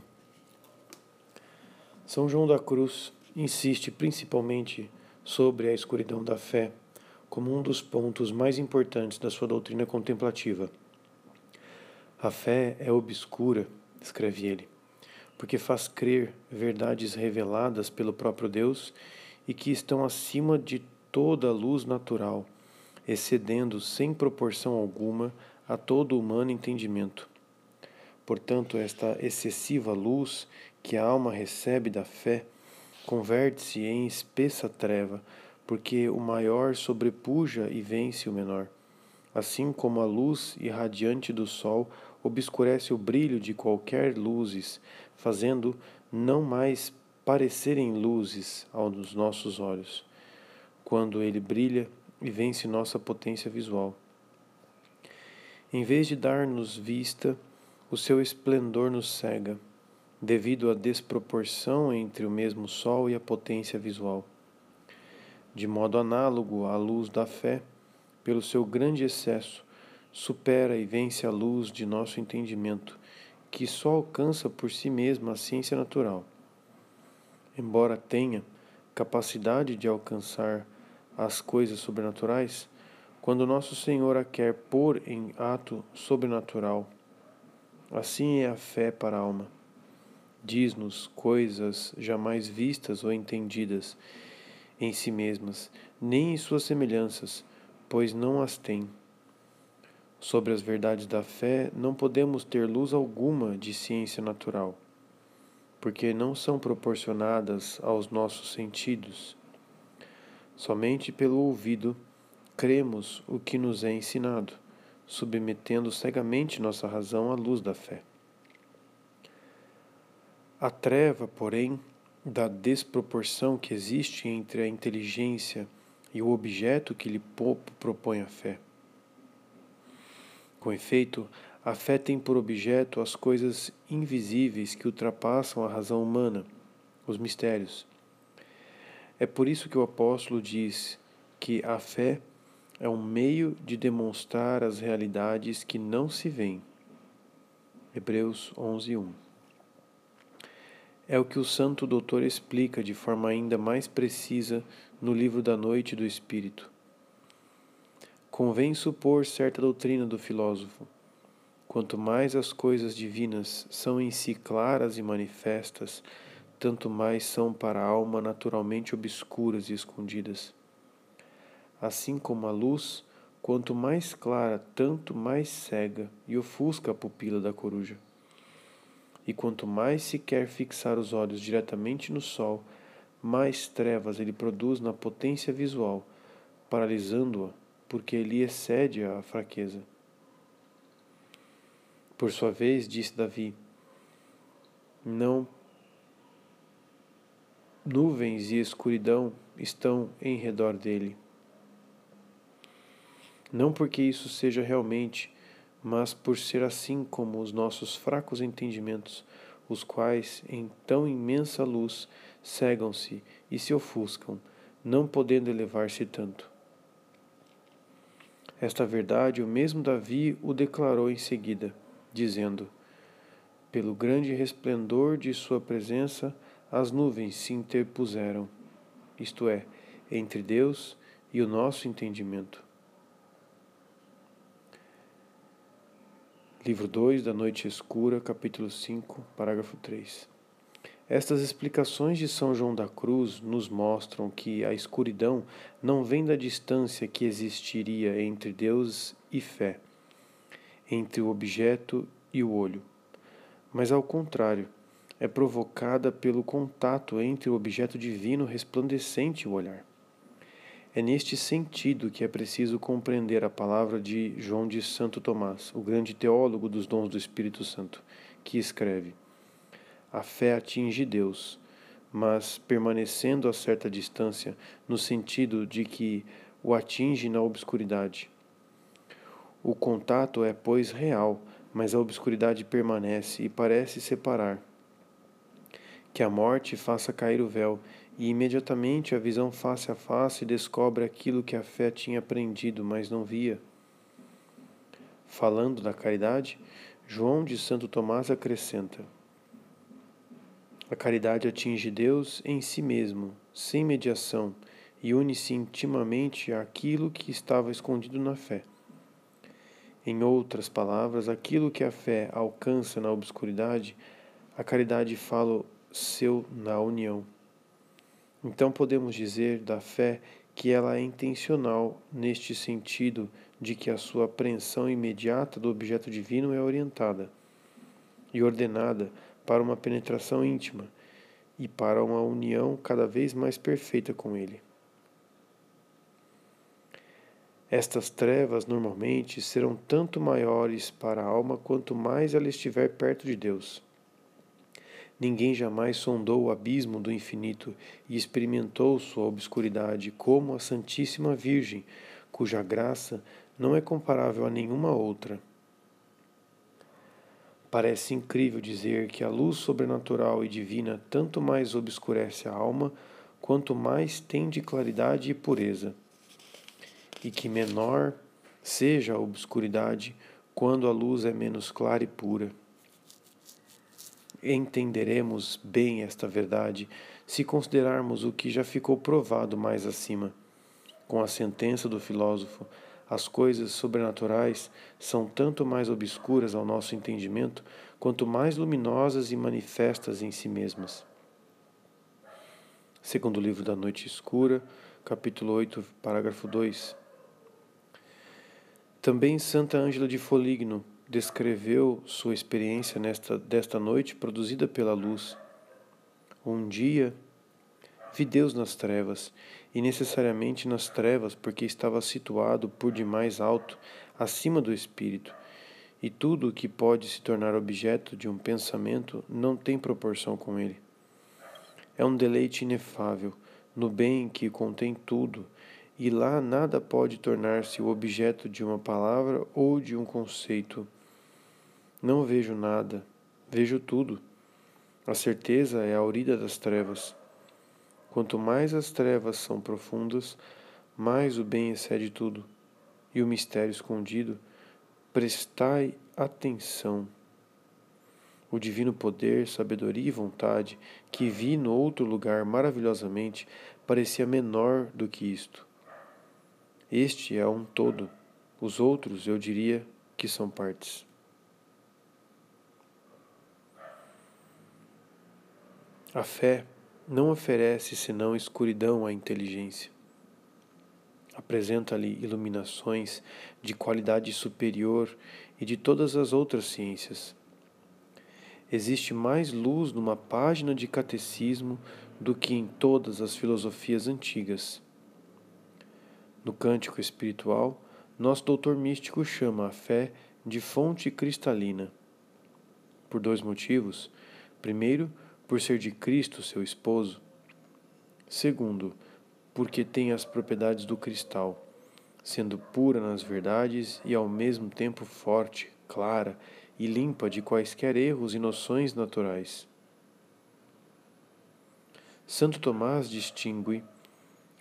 São João da Cruz insiste principalmente sobre a escuridão da fé como um dos pontos mais importantes da sua doutrina contemplativa. A fé é obscura escreve ele, porque faz crer verdades reveladas pelo próprio Deus e que estão acima de toda a luz natural, excedendo sem proporção alguma a todo humano entendimento. Portanto, esta excessiva luz que a alma recebe da fé converte-se em espessa treva, porque o maior sobrepuja e vence o menor. Assim como a luz irradiante do sol obscurece o brilho de qualquer luzes, fazendo não mais parecerem luzes aos nossos olhos, quando ele brilha e vence nossa potência visual. Em vez de dar-nos vista, o seu esplendor nos cega, devido à desproporção entre o mesmo sol e a potência visual. De modo análogo à luz da fé, pelo seu grande excesso, supera e vence a luz de nosso entendimento, que só alcança por si mesma a ciência natural. Embora tenha capacidade de alcançar as coisas sobrenaturais, quando nosso Senhor a quer pôr em ato sobrenatural, assim é a fé para a alma. Diz-nos coisas jamais vistas ou entendidas em si mesmas, nem em suas semelhanças, pois não as tem Sobre as verdades da fé, não podemos ter luz alguma de ciência natural, porque não são proporcionadas aos nossos sentidos. Somente pelo ouvido cremos o que nos é ensinado, submetendo cegamente nossa razão à luz da fé. A treva, porém, da desproporção que existe entre a inteligência e o objeto que lhe propõe a fé. Com efeito, a fé tem por objeto as coisas invisíveis que ultrapassam a razão humana, os mistérios. É por isso que o apóstolo diz que a fé é um meio de demonstrar as realidades que não se veem. Hebreus 11:1. É o que o santo doutor explica de forma ainda mais precisa no livro da Noite do Espírito. Convém supor certa doutrina do filósofo. Quanto mais as coisas divinas são em si claras e manifestas, tanto mais são para a alma naturalmente obscuras e escondidas. Assim como a luz quanto mais clara, tanto mais cega e ofusca a pupila da coruja. E quanto mais se quer fixar os olhos diretamente no sol, mais trevas ele produz na potência visual, paralisando-a, porque ele excede a fraqueza. Por sua vez, disse Davi, não nuvens e escuridão estão em redor dele. Não porque isso seja realmente, mas por ser assim como os nossos fracos entendimentos, os quais, em tão imensa luz, cegam-se e se ofuscam, não podendo elevar-se tanto. Esta verdade o mesmo Davi o declarou em seguida, dizendo: Pelo grande resplendor de sua presença, as nuvens se interpuseram, isto é, entre Deus e o nosso entendimento. Livro 2 da Noite Escura, capítulo 5, parágrafo 3. Estas explicações de São João da Cruz nos mostram que a escuridão não vem da distância que existiria entre Deus e fé, entre o objeto e o olho, mas ao contrário, é provocada pelo contato entre o objeto divino resplandecente e o olhar. É neste sentido que é preciso compreender a palavra de João de Santo Tomás, o grande teólogo dos dons do Espírito Santo, que escreve: a fé atinge Deus, mas permanecendo a certa distância, no sentido de que o atinge na obscuridade. O contato é, pois, real, mas a obscuridade permanece e parece separar. Que a morte faça cair o véu, e imediatamente a visão face a face descobre aquilo que a fé tinha aprendido, mas não via. Falando da caridade, João de Santo Tomás acrescenta: a caridade atinge Deus em si mesmo, sem mediação, e une-se intimamente àquilo que estava escondido na fé. Em outras palavras, aquilo que a fé alcança na obscuridade, a caridade fala seu na união. Então podemos dizer da fé que ela é intencional neste sentido de que a sua apreensão imediata do objeto divino é orientada e ordenada para uma penetração íntima e para uma união cada vez mais perfeita com Ele. Estas trevas normalmente serão tanto maiores para a alma quanto mais ela estiver perto de Deus. Ninguém jamais sondou o abismo do infinito e experimentou sua obscuridade como a Santíssima Virgem, cuja graça não é comparável a nenhuma outra. Parece incrível dizer que a luz sobrenatural e divina tanto mais obscurece a alma, quanto mais tem de claridade e pureza, e que menor seja a obscuridade quando a luz é menos clara e pura. Entenderemos bem esta verdade se considerarmos o que já ficou provado mais acima, com a sentença do filósofo as coisas sobrenaturais são tanto mais obscuras ao nosso entendimento, quanto mais luminosas e manifestas em si mesmas. Segundo livro da Noite Escura, capítulo 8, parágrafo 2. Também Santa Ângela de Foligno descreveu sua experiência nesta, desta noite produzida pela luz. Um dia vi Deus nas trevas e necessariamente nas trevas, porque estava situado por demais alto, acima do espírito, e tudo o que pode se tornar objeto de um pensamento não tem proporção com ele. É um deleite inefável no bem que contém tudo, e lá nada pode tornar-se o objeto de uma palavra ou de um conceito. Não vejo nada, vejo tudo. A certeza é a aurida das trevas. Quanto mais as trevas são profundas, mais o bem excede tudo, e o mistério escondido, prestai atenção. O divino poder, sabedoria e vontade, que vi no outro lugar maravilhosamente, parecia menor do que isto. Este é um todo, os outros eu diria que são partes. A fé não oferece senão escuridão à inteligência. apresenta-lhe iluminações de qualidade superior e de todas as outras ciências. Existe mais luz numa página de catecismo do que em todas as filosofias antigas. No cântico espiritual, nosso doutor místico chama a fé de fonte cristalina. Por dois motivos. Primeiro, por ser de Cristo seu esposo. Segundo, porque tem as propriedades do cristal, sendo pura nas verdades e ao mesmo tempo forte, clara e limpa de quaisquer erros e noções naturais. Santo Tomás distingue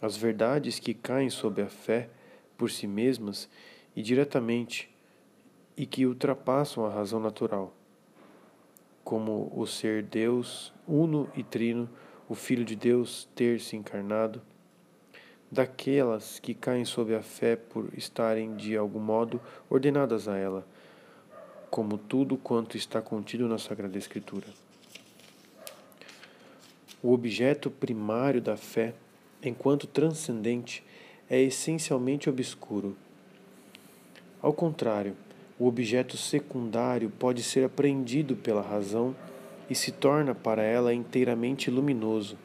as verdades que caem sob a fé por si mesmas e diretamente e que ultrapassam a razão natural, como o ser Deus uno e trino, o Filho de Deus ter se encarnado, daquelas que caem sob a fé por estarem de algum modo ordenadas a ela, como tudo quanto está contido na Sagrada Escritura. O objeto primário da fé, enquanto transcendente, é essencialmente obscuro. Ao contrário, o objeto secundário pode ser apreendido pela razão e se torna para ela inteiramente luminoso.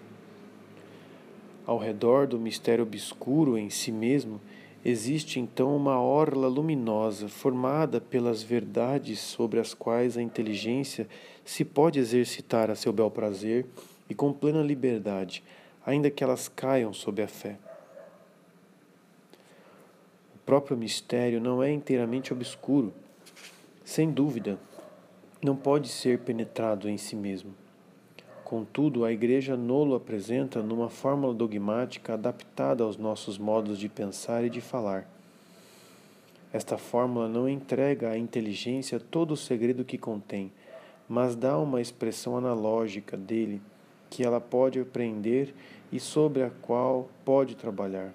Ao redor do mistério obscuro em si mesmo, existe então uma orla luminosa formada pelas verdades sobre as quais a inteligência se pode exercitar a seu bel prazer e com plena liberdade, ainda que elas caiam sob a fé. O próprio mistério não é inteiramente obscuro. Sem dúvida, não pode ser penetrado em si mesmo. Contudo, a Igreja nolo apresenta numa fórmula dogmática adaptada aos nossos modos de pensar e de falar. Esta fórmula não entrega à inteligência todo o segredo que contém, mas dá uma expressão analógica dele que ela pode aprender e sobre a qual pode trabalhar.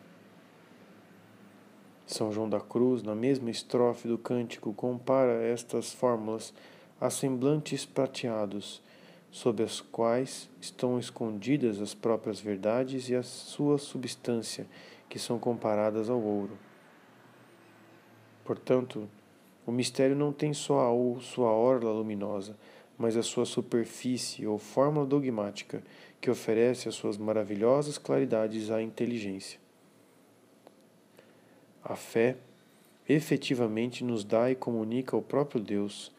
São João da Cruz, na mesma estrofe do cântico, compara estas fórmulas a semblantes prateados, sob as quais estão escondidas as próprias verdades e a sua substância, que são comparadas ao ouro. Portanto, o mistério não tem só a sua orla luminosa, mas a sua superfície ou fórmula dogmática, que oferece as suas maravilhosas claridades à inteligência. A fé efetivamente nos dá e comunica o próprio Deus,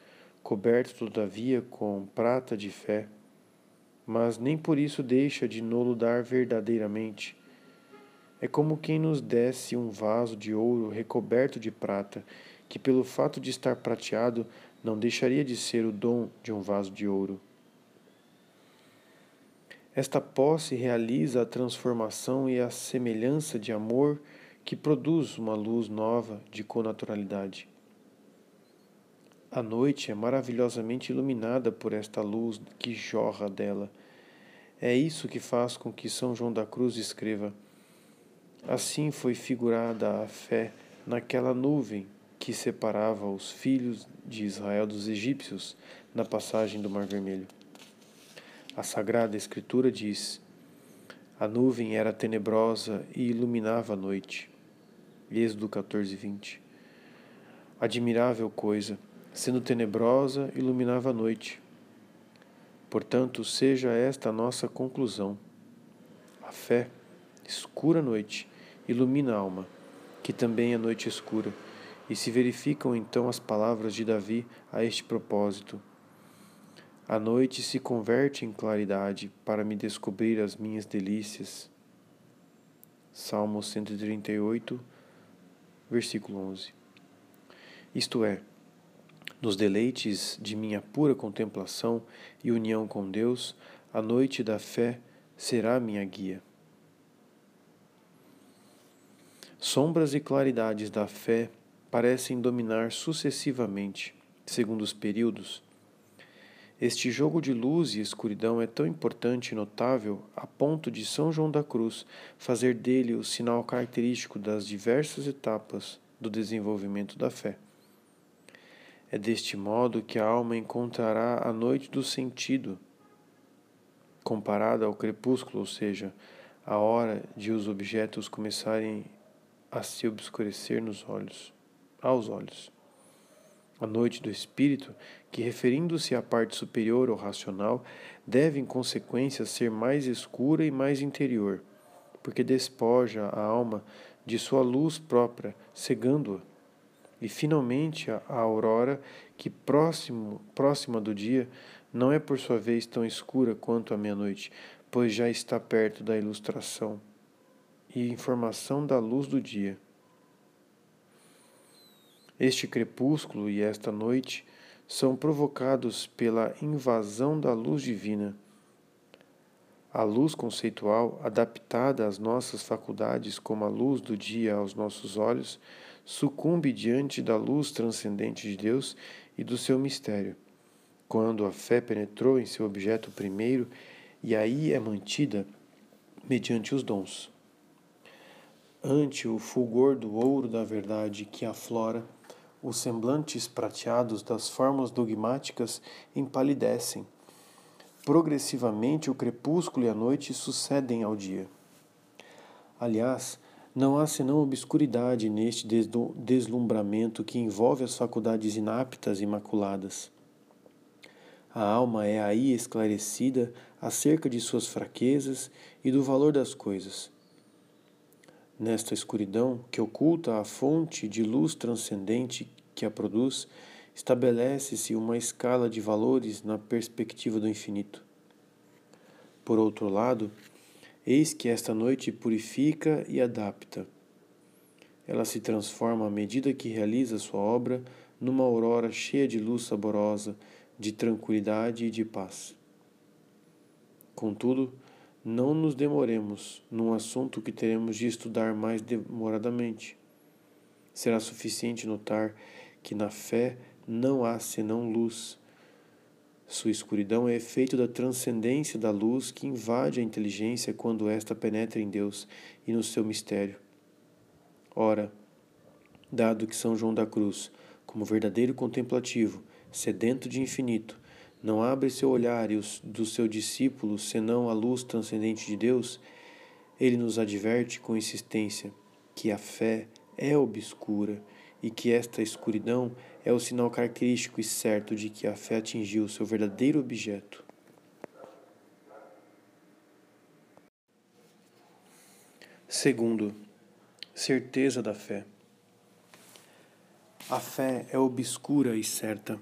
coberto todavia com prata de fé, mas nem por isso deixa de nolo dar verdadeiramente. É como quem nos desse um vaso de ouro recoberto de prata, que pelo fato de estar prateado não deixaria de ser o dom de um vaso de ouro. Esta posse realiza a transformação e a semelhança de amor que produz uma luz nova de conaturalidade. A noite é maravilhosamente iluminada por esta luz que jorra dela. É isso que faz com que São João da Cruz escreva: Assim foi figurada a fé naquela nuvem que separava os filhos de Israel dos egípcios na passagem do Mar Vermelho. A Sagrada Escritura diz: A nuvem era tenebrosa e iluminava a noite. Êxodo 14, 20. Admirável coisa, sendo tenebrosa, iluminava a noite. Portanto, seja esta a nossa conclusão. A fé, escura noite, ilumina a alma, que também é noite escura e se verificam então as palavras de Davi a este propósito. A noite se converte em claridade para me descobrir as minhas delícias. Salmo 138, versículo 11. Isto é, nos deleites de minha pura contemplação e união com Deus, a noite da fé será minha guia. Sombras e claridades da fé parecem dominar sucessivamente, segundo os períodos. Este jogo de luz e escuridão é tão importante e notável a ponto de São João da Cruz fazer dele o sinal característico das diversas etapas do desenvolvimento da fé. É deste modo que a alma encontrará a noite do sentido, comparada ao crepúsculo, ou seja, a hora de os objetos começarem a se obscurecer nos olhos, aos olhos. A noite do espírito, que referindo-se à parte superior ou racional, deve em consequência ser mais escura e mais interior, porque despoja a alma de sua luz própria, cegando-a. E finalmente a aurora, que próximo, próxima do dia, não é por sua vez tão escura quanto a meia-noite, pois já está perto da ilustração e informação da luz do dia. Este crepúsculo e esta noite são provocados pela invasão da luz divina. A luz conceitual, adaptada às nossas faculdades como a luz do dia aos nossos olhos, sucumbe diante da luz transcendente de Deus e do seu mistério. Quando a fé penetrou em seu objeto primeiro e aí é mantida mediante os dons. Ante o fulgor do ouro da verdade que aflora, os semblantes prateados das formas dogmáticas empalidecem. Progressivamente o crepúsculo e a noite sucedem ao dia. Aliás, não há senão obscuridade neste deslumbramento que envolve as faculdades inaptas e maculadas. A alma é aí esclarecida acerca de suas fraquezas e do valor das coisas Nesta escuridão, que oculta a fonte de luz transcendente que a produz, estabelece-se uma escala de valores na perspectiva do infinito. Por outro lado, eis que esta noite purifica e adapta. Ela se transforma à medida que realiza sua obra numa aurora cheia de luz saborosa, de tranquilidade e de paz. Contudo, não nos demoremos num assunto que teremos de estudar mais demoradamente. Será suficiente notar que na fé não há senão luz. Sua escuridão é efeito da transcendência da luz que invade a inteligência quando esta penetra em Deus e no seu mistério. Ora, dado que São João da Cruz, como verdadeiro contemplativo, sedento de infinito, não abre seu olhar e os do seu discípulo senão a luz transcendente de Deus, ele nos adverte com insistência que a fé é obscura e que esta escuridão é o sinal característico e certo de que a fé atingiu seu verdadeiro objeto. Segundo, certeza da fé. A fé é obscura e certa.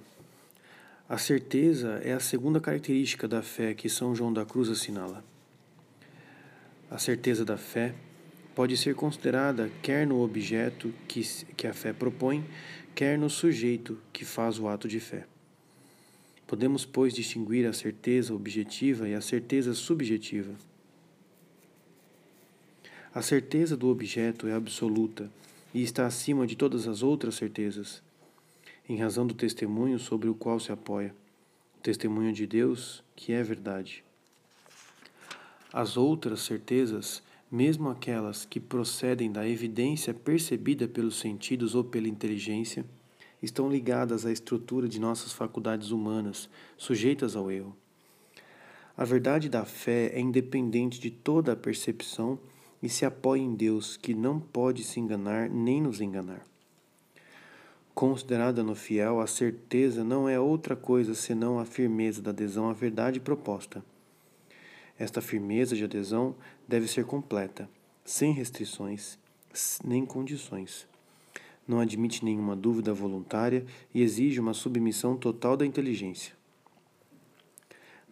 A certeza é a segunda característica da fé que São João da Cruz assinala. A certeza da fé pode ser considerada quer no objeto que, que a fé propõe, quer no sujeito que faz o ato de fé. Podemos, pois, distinguir a certeza objetiva e a certeza subjetiva. A certeza do objeto é absoluta e está acima de todas as outras certezas em razão do testemunho sobre o qual se apoia, o testemunho de Deus, que é verdade. As outras certezas, mesmo aquelas que procedem da evidência percebida pelos sentidos ou pela inteligência, estão ligadas à estrutura de nossas faculdades humanas, sujeitas ao erro. A verdade da fé é independente de toda a percepção e se apoia em Deus, que não pode se enganar nem nos enganar. Considerada no fiel, a certeza não é outra coisa senão a firmeza da adesão à verdade proposta. Esta firmeza de adesão deve ser completa, sem restrições nem condições. Não admite nenhuma dúvida voluntária e exige uma submissão total da inteligência.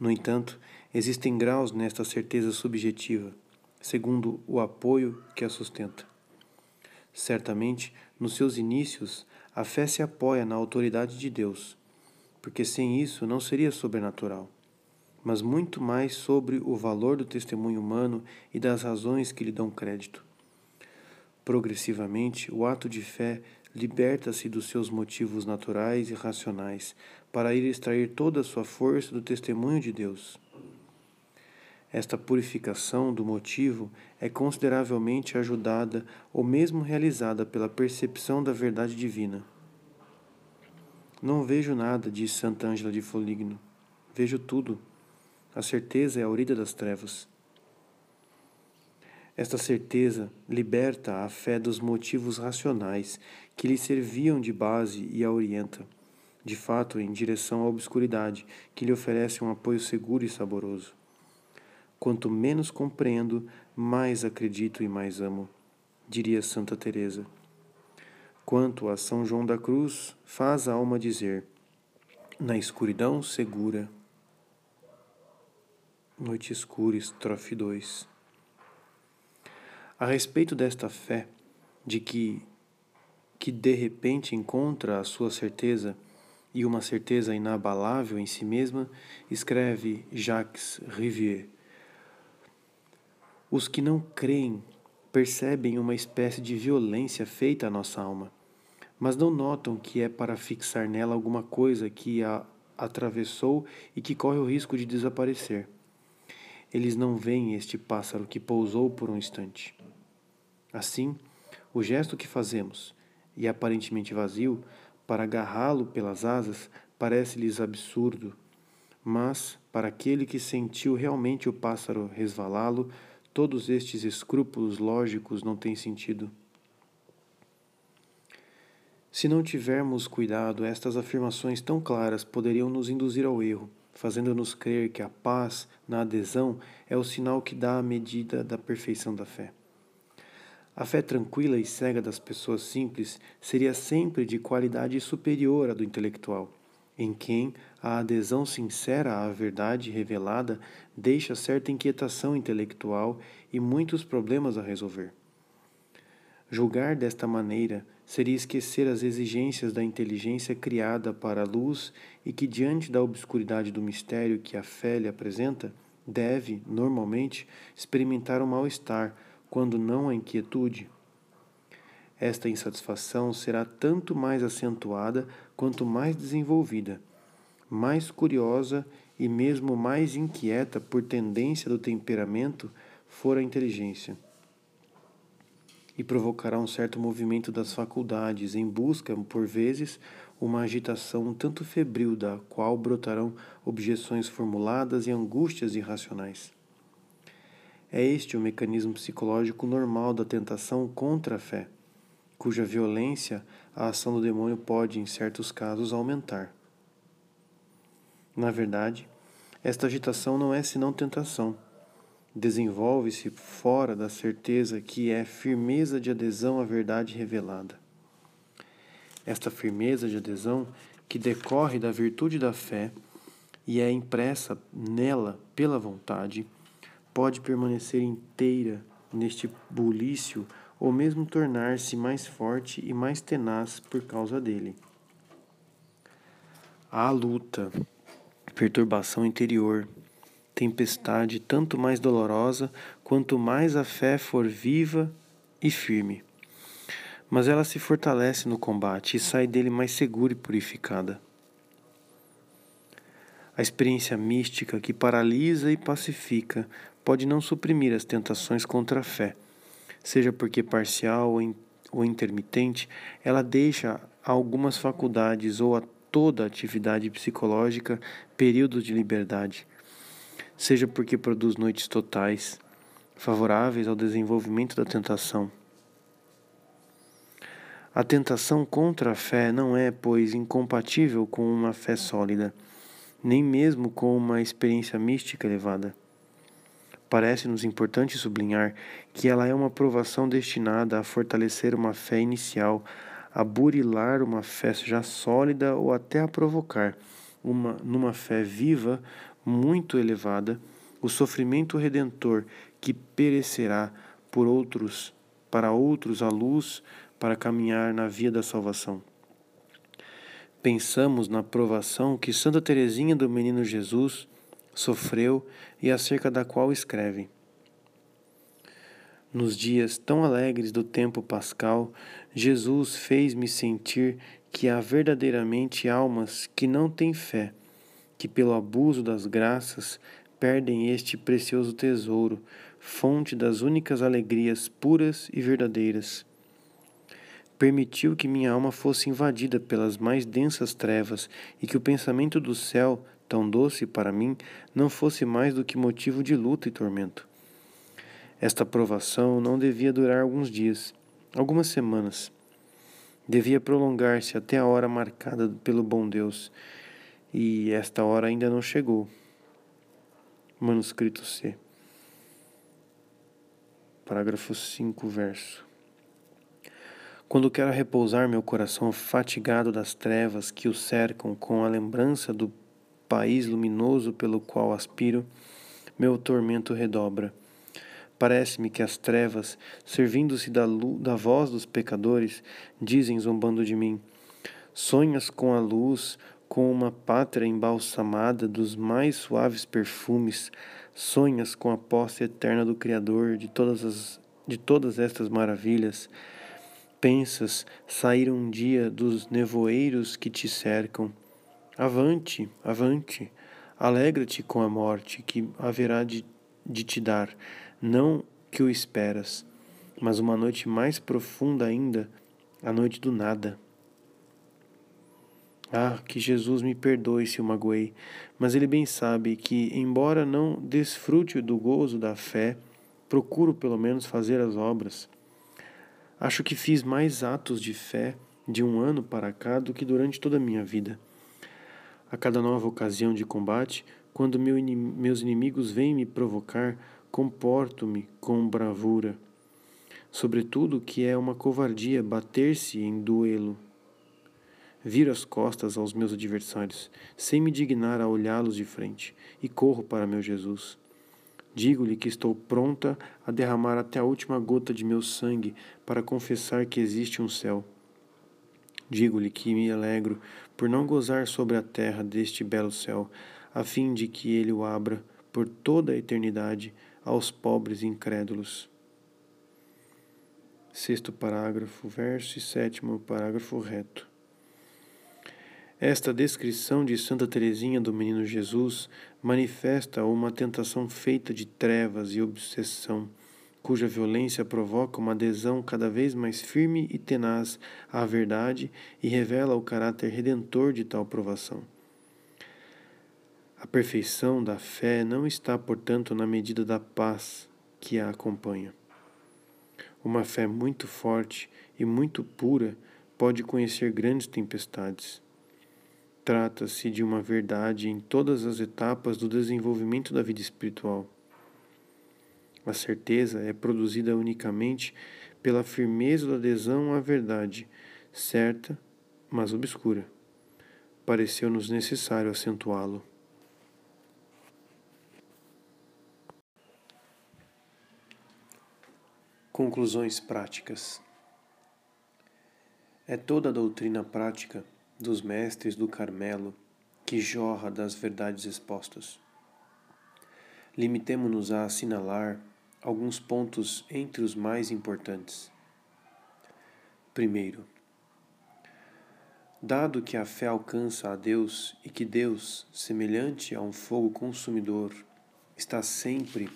No entanto, existem graus nesta certeza subjetiva, segundo o apoio que a sustenta. Certamente, nos seus inícios, a fé se apoia na autoridade de Deus, porque sem isso não seria sobrenatural, mas muito mais sobre o valor do testemunho humano e das razões que lhe dão crédito. Progressivamente, o ato de fé liberta-se dos seus motivos naturais e racionais para ir extrair toda a sua força do testemunho de Deus. Esta purificação do motivo é consideravelmente ajudada ou mesmo realizada pela percepção da verdade divina. Não vejo nada, diz Santa Ângela de Foligno. Vejo tudo. A certeza é a origem das trevas. Esta certeza liberta a fé dos motivos racionais que lhe serviam de base e a orienta, de fato, em direção à obscuridade, que lhe oferece um apoio seguro e saboroso. Quanto menos compreendo, mais acredito e mais amo, diria Santa Teresa. Quanto a São João da Cruz, faz a alma dizer: na escuridão segura. Noite escura, estrofe 2. A respeito desta fé, de que, que de repente encontra a sua certeza e uma certeza inabalável em si mesma, escreve Jacques Rivière. Os que não creem percebem uma espécie de violência feita à nossa alma, mas não notam que é para fixar nela alguma coisa que a atravessou e que corre o risco de desaparecer. Eles não veem este pássaro que pousou por um instante. Assim, o gesto que fazemos, e aparentemente vazio, para agarrá-lo pelas asas, parece-lhes absurdo, mas para aquele que sentiu realmente o pássaro resvalá-lo, todos estes escrúpulos lógicos não têm sentido. Se não tivermos cuidado, estas afirmações tão claras poderiam nos induzir ao erro, fazendo-nos crer que a paz na adesão é o sinal que dá a medida da perfeição da fé. A fé tranquila e cega das pessoas simples seria sempre de qualidade superior à do intelectual, em quem a adesão sincera à verdade revelada deixa certa inquietação intelectual e muitos problemas a resolver. Julgar desta maneira seria esquecer as exigências da inteligência criada para a luz e que, diante da obscuridade do mistério que a fé lhe apresenta, deve, normalmente, experimentar o mal-estar quando não a inquietude. Esta insatisfação será tanto mais acentuada quanto mais desenvolvida, mais curiosa e mesmo mais inquieta por tendência do temperamento for a inteligência. E provocará um certo movimento das faculdades, em busca, por vezes, uma agitação tanto febril da qual brotarão objeções formuladas e angústias irracionais. É este o mecanismo psicológico normal da tentação contra a fé, cuja violência a ação do demônio pode, em certos casos, aumentar. Na verdade, esta agitação não é senão tentação. Desenvolve-se fora da certeza que é firmeza de adesão à verdade revelada. Esta firmeza de adesão, que decorre da virtude da fé e é impressa nela pela vontade, pode permanecer inteira neste bulício ou mesmo tornar-se mais forte e mais tenaz por causa dele. Há luta, perturbação interior, tempestade tanto mais dolorosa quanto mais a fé for viva e firme. Mas ela se fortalece no combate e sai dele mais segura e purificada. A experiência mística que paralisa e pacifica pode não suprimir as tentações contra a fé, seja porque parcial ou intermitente, ela deixa a algumas faculdades ou a toda a atividade psicológica períodos de liberdade, seja porque produz noites totais, favoráveis ao desenvolvimento da tentação. A tentação contra a fé não é, pois, incompatível com uma fé sólida, nem mesmo com uma experiência mística elevada. Parece-nos importante sublinhar que ela é uma provação destinada a fortalecer uma fé inicial, a burilar uma fé já sólida ou até a provocar, uma, numa fé viva, muito elevada, o sofrimento redentor que perecerá por outros, para outros a luz para caminhar na via da salvação. Pensamos na provação que Santa Teresinha do Menino Jesus sofreu e acerca da qual escreve. Nos dias tão alegres do tempo pascal, Jesus fez-me sentir que há verdadeiramente almas que não têm fé, que pelo abuso das graças perdem este precioso tesouro, fonte das únicas alegrias puras e verdadeiras. Permitiu que minha alma fosse invadida pelas mais densas trevas e que o pensamento do céu tão doce para mim, não fosse mais do que motivo de luta e tormento. Esta provação não devia durar alguns dias, algumas semanas. Devia prolongar-se até a hora marcada pelo bom Deus, e esta hora ainda não chegou. Manuscrito C. Parágrafo 5, verso. Quando quero repousar meu coração fatigado das trevas que o cercam com a lembrança do país luminoso pelo qual aspiro, meu tormento redobra. Parece-me que as trevas, servindo-se da, da voz dos pecadores, dizem zombando de mim: Sonhas com a luz, com uma pátria embalsamada dos mais suaves perfumes, sonhas com a posse eterna do Criador de todas, as, de todas estas maravilhas Pensas sair um dia dos nevoeiros que te cercam. Avante, avante, alegra-te com a morte que haverá de, de te dar, não que o esperas, mas uma noite mais profunda ainda, a noite do nada. Ah, que Jesus me perdoe se o magoei, mas ele bem sabe que, embora não desfrute do gozo da fé, procuro pelo menos fazer as obras. Acho que fiz mais atos de fé de um ano para cá do que durante toda a minha vida. A cada nova ocasião de combate, quando meu meus inimigos vêm me provocar, comporto-me com bravura. Sobretudo que é uma covardia bater-se em duelo. Viro as costas aos meus adversários, sem me dignar a olhá-los de frente, e corro para meu Jesus. Digo-lhe que estou pronta a derramar até a última gota de meu sangue para confessar que existe um céu. Digo-lhe que me alegro por não gozar sobre a terra deste belo céu, a fim de que ele o abra por toda a eternidade aos pobres incrédulos. Sexto parágrafo, verso e sétimo parágrafo reto. Esta descrição de Santa Teresinha do Menino Jesus manifesta uma tentação feita de trevas e obsessão, cuja violência provoca uma adesão cada vez mais firme e tenaz à verdade e revela o caráter redentor de tal provação. A perfeição da fé não está, portanto, na medida da paz que a acompanha. Uma fé muito forte e muito pura pode conhecer grandes tempestades Trata-se de uma verdade em todas as etapas do desenvolvimento da vida espiritual. A certeza é produzida unicamente pela firmeza da adesão à verdade, certa, mas obscura. Pareceu-nos necessário acentuá-lo. Conclusões práticas. É toda a doutrina prática dos mestres do Carmelo que jorra das verdades expostas. Limitemo-nos a assinalar alguns pontos entre os mais importantes. Primeiro, dado que a fé alcança a Deus e que Deus, semelhante a um fogo consumidor, está sempre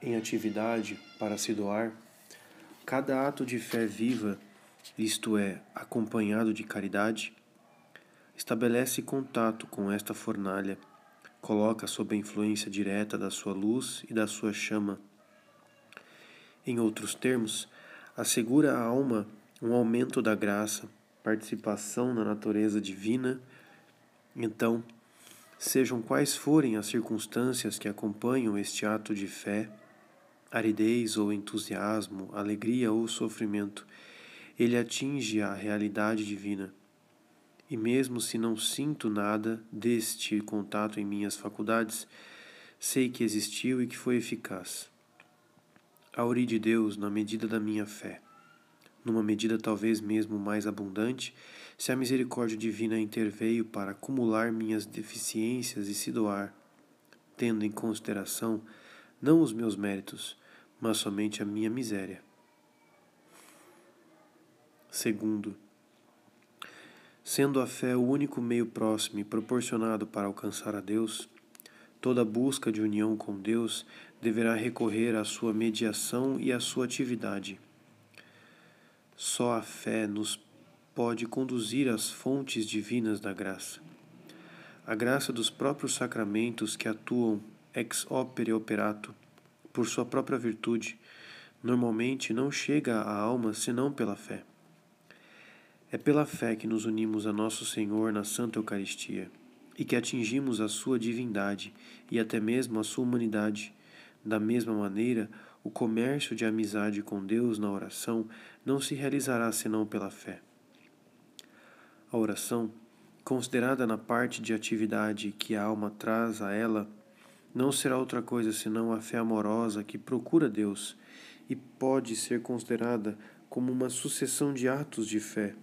em atividade para se doar, cada ato de fé viva isto é, acompanhado de caridade, estabelece contato com esta fornalha, coloca sob a influência direta da sua luz e da sua chama. Em outros termos, assegura à alma um aumento da graça, participação na natureza divina. Então, sejam quais forem as circunstâncias que acompanham este ato de fé, aridez ou entusiasmo, alegria ou sofrimento, ele atinge a realidade divina. E mesmo se não sinto nada deste contato em minhas faculdades, sei que existiu e que foi eficaz. Auri de Deus na medida da minha fé, numa medida talvez mesmo mais abundante, se a misericórdia divina interveio para acumular minhas deficiências e se doar, tendo em consideração não os meus méritos, mas somente a minha miséria. Segundo, sendo a fé o único meio próximo e proporcionado para alcançar a Deus, toda busca de união com Deus deverá recorrer à sua mediação e à sua atividade. Só a fé nos pode conduzir às fontes divinas da graça. A graça dos próprios sacramentos que atuam ex opere operato por sua própria virtude, normalmente não chega à alma senão pela fé. É pela fé que nos unimos a Nosso Senhor na Santa Eucaristia e que atingimos a Sua divindade e até mesmo a Sua humanidade. Da mesma maneira, o comércio de amizade com Deus na oração não se realizará senão pela fé. A oração, considerada na parte de atividade que a alma traz a ela, não será outra coisa senão a fé amorosa que procura Deus e pode ser considerada como uma sucessão de atos de fé.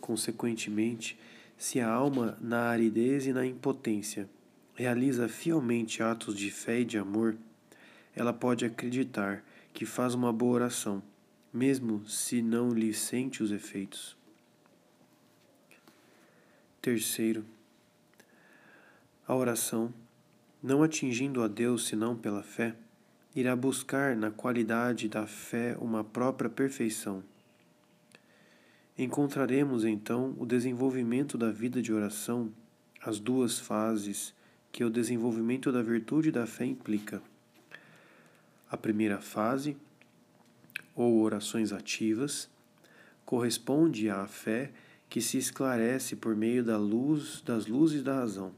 Consequentemente, se a alma, na aridez e na impotência, realiza fielmente atos de fé e de amor, ela pode acreditar que faz uma boa oração, mesmo se não lhe sente os efeitos. Terceiro, a oração não atingindo a Deus senão pela fé, irá buscar na qualidade da fé uma própria perfeição. Encontraremos então o desenvolvimento da vida de oração, as duas fases que o desenvolvimento da virtude da fé implica. A primeira fase, ou orações ativas, corresponde à fé que se esclarece por meio da luz das luzes da razão.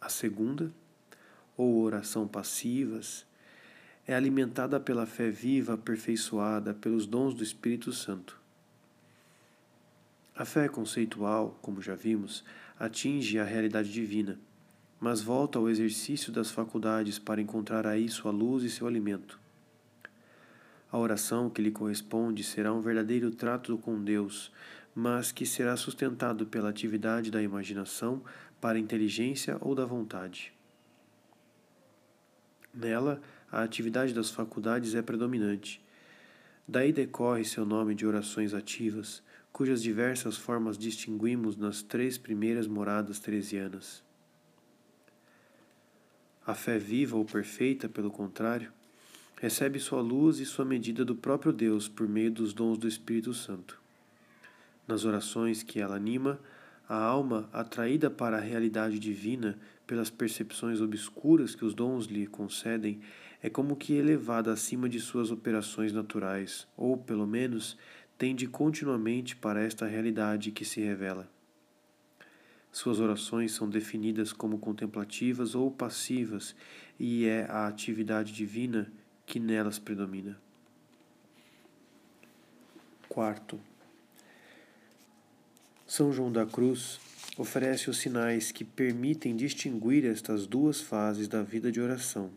A segunda, ou oração passivas, é alimentada pela fé viva, aperfeiçoada pelos dons do Espírito Santo. A fé conceitual, como já vimos, atinge a realidade divina, mas volta ao exercício das faculdades para encontrar aí sua luz e seu alimento. A oração que lhe corresponde será um verdadeiro trato com Deus, mas que será sustentado pela atividade da imaginação para a inteligência ou da vontade. Nela, a atividade das faculdades é predominante. Daí decorre seu nome de orações ativas, cujas diversas formas distinguimos nas três primeiras moradas teresianas. A fé viva ou perfeita, pelo contrário, recebe sua luz e sua medida do próprio Deus por meio dos dons do Espírito Santo. Nas orações que ela anima, a alma, atraída para a realidade divina pelas percepções obscuras que os dons lhe concedem, é como que elevada acima de suas operações naturais, ou, pelo menos, tende continuamente para esta realidade que se revela. Suas orações são definidas como contemplativas ou passivas, e é a atividade divina que nelas predomina. Quarto, são João da Cruz oferece os sinais que permitem distinguir estas duas fases da vida de oração.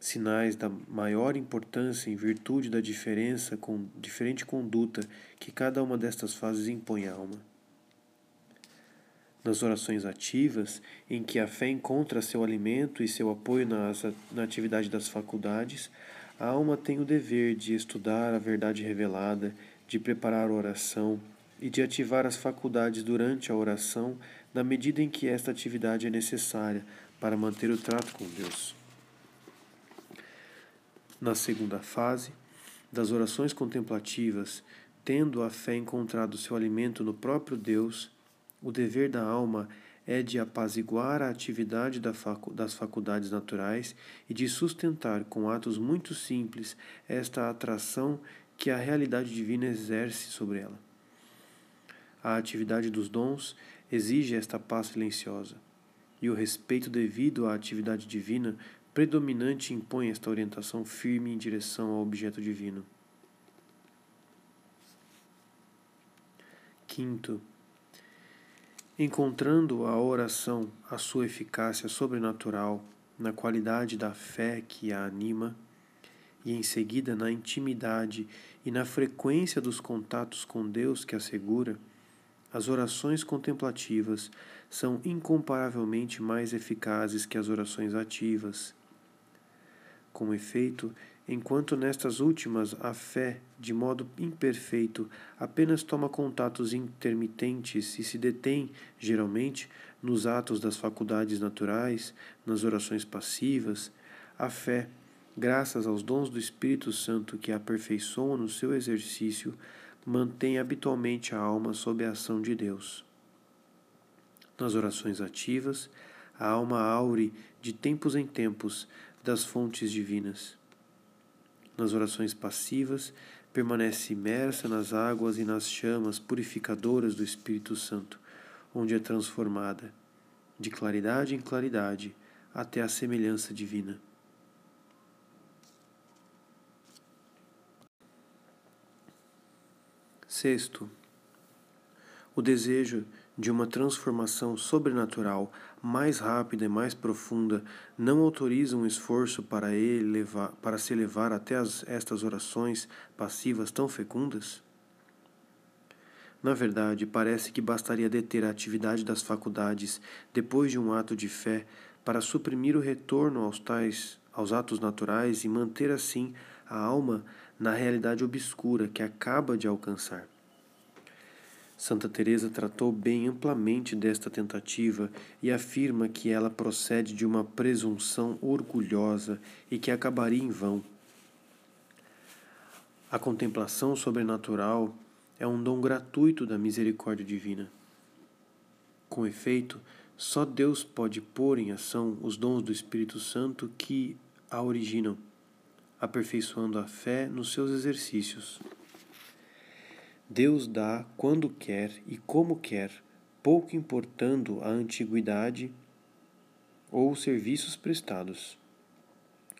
Sinais da maior importância em virtude da diferença com diferente conduta que cada uma destas fases impõe à alma. Nas orações ativas, em que a fé encontra seu alimento e seu apoio nas, na atividade das faculdades, a alma tem o dever de estudar a verdade revelada, de preparar a oração, e de ativar as faculdades durante a oração na medida em que esta atividade é necessária para manter o trato com Deus. Na segunda fase, das orações contemplativas, tendo a fé encontrado seu alimento no próprio Deus, o dever da alma é de apaziguar a atividade das faculdades naturais e de sustentar com atos muito simples esta atração que a realidade divina exerce sobre ela. A atividade dos dons exige esta paz silenciosa, e o respeito devido à atividade divina predominante impõe esta orientação firme em direção ao objeto divino. Quinto, encontrando a oração a sua eficácia sobrenatural na qualidade da fé que a anima, e em seguida na intimidade e na frequência dos contatos com Deus que assegura, as orações contemplativas são incomparavelmente mais eficazes que as orações ativas. Com efeito, enquanto nestas últimas a fé, de modo imperfeito, apenas toma contatos intermitentes e se detém, geralmente, nos atos das faculdades naturais, nas orações passivas, a fé, graças aos dons do Espírito Santo que a aperfeiçoam no seu exercício, mantém habitualmente a alma sob a ação de Deus. Nas orações ativas, a alma aure de tempos em tempos das fontes divinas. Nas orações passivas, permanece imersa nas águas e nas chamas purificadoras do Espírito Santo, onde é transformada, de claridade em claridade, até a semelhança divina. Sexto, o desejo de uma transformação sobrenatural mais rápida e mais profunda não autoriza um esforço para, elevar, para se elevar até as, estas orações passivas tão fecundas? Na verdade, parece que bastaria deter a atividade das faculdades depois de um ato de fé para suprimir o retorno aos tais aos atos naturais e manter assim a alma na realidade obscura que acaba de alcançar. Santa Teresa tratou bem amplamente desta tentativa e afirma que ela procede de uma presunção orgulhosa e que acabaria em vão. A contemplação sobrenatural é um dom gratuito da misericórdia divina. Com efeito, só Deus pode pôr em ação os dons do Espírito Santo que a originam, aperfeiçoando a fé nos seus exercícios. Deus dá quando quer e como quer, pouco importando a antiguidade ou os serviços prestados.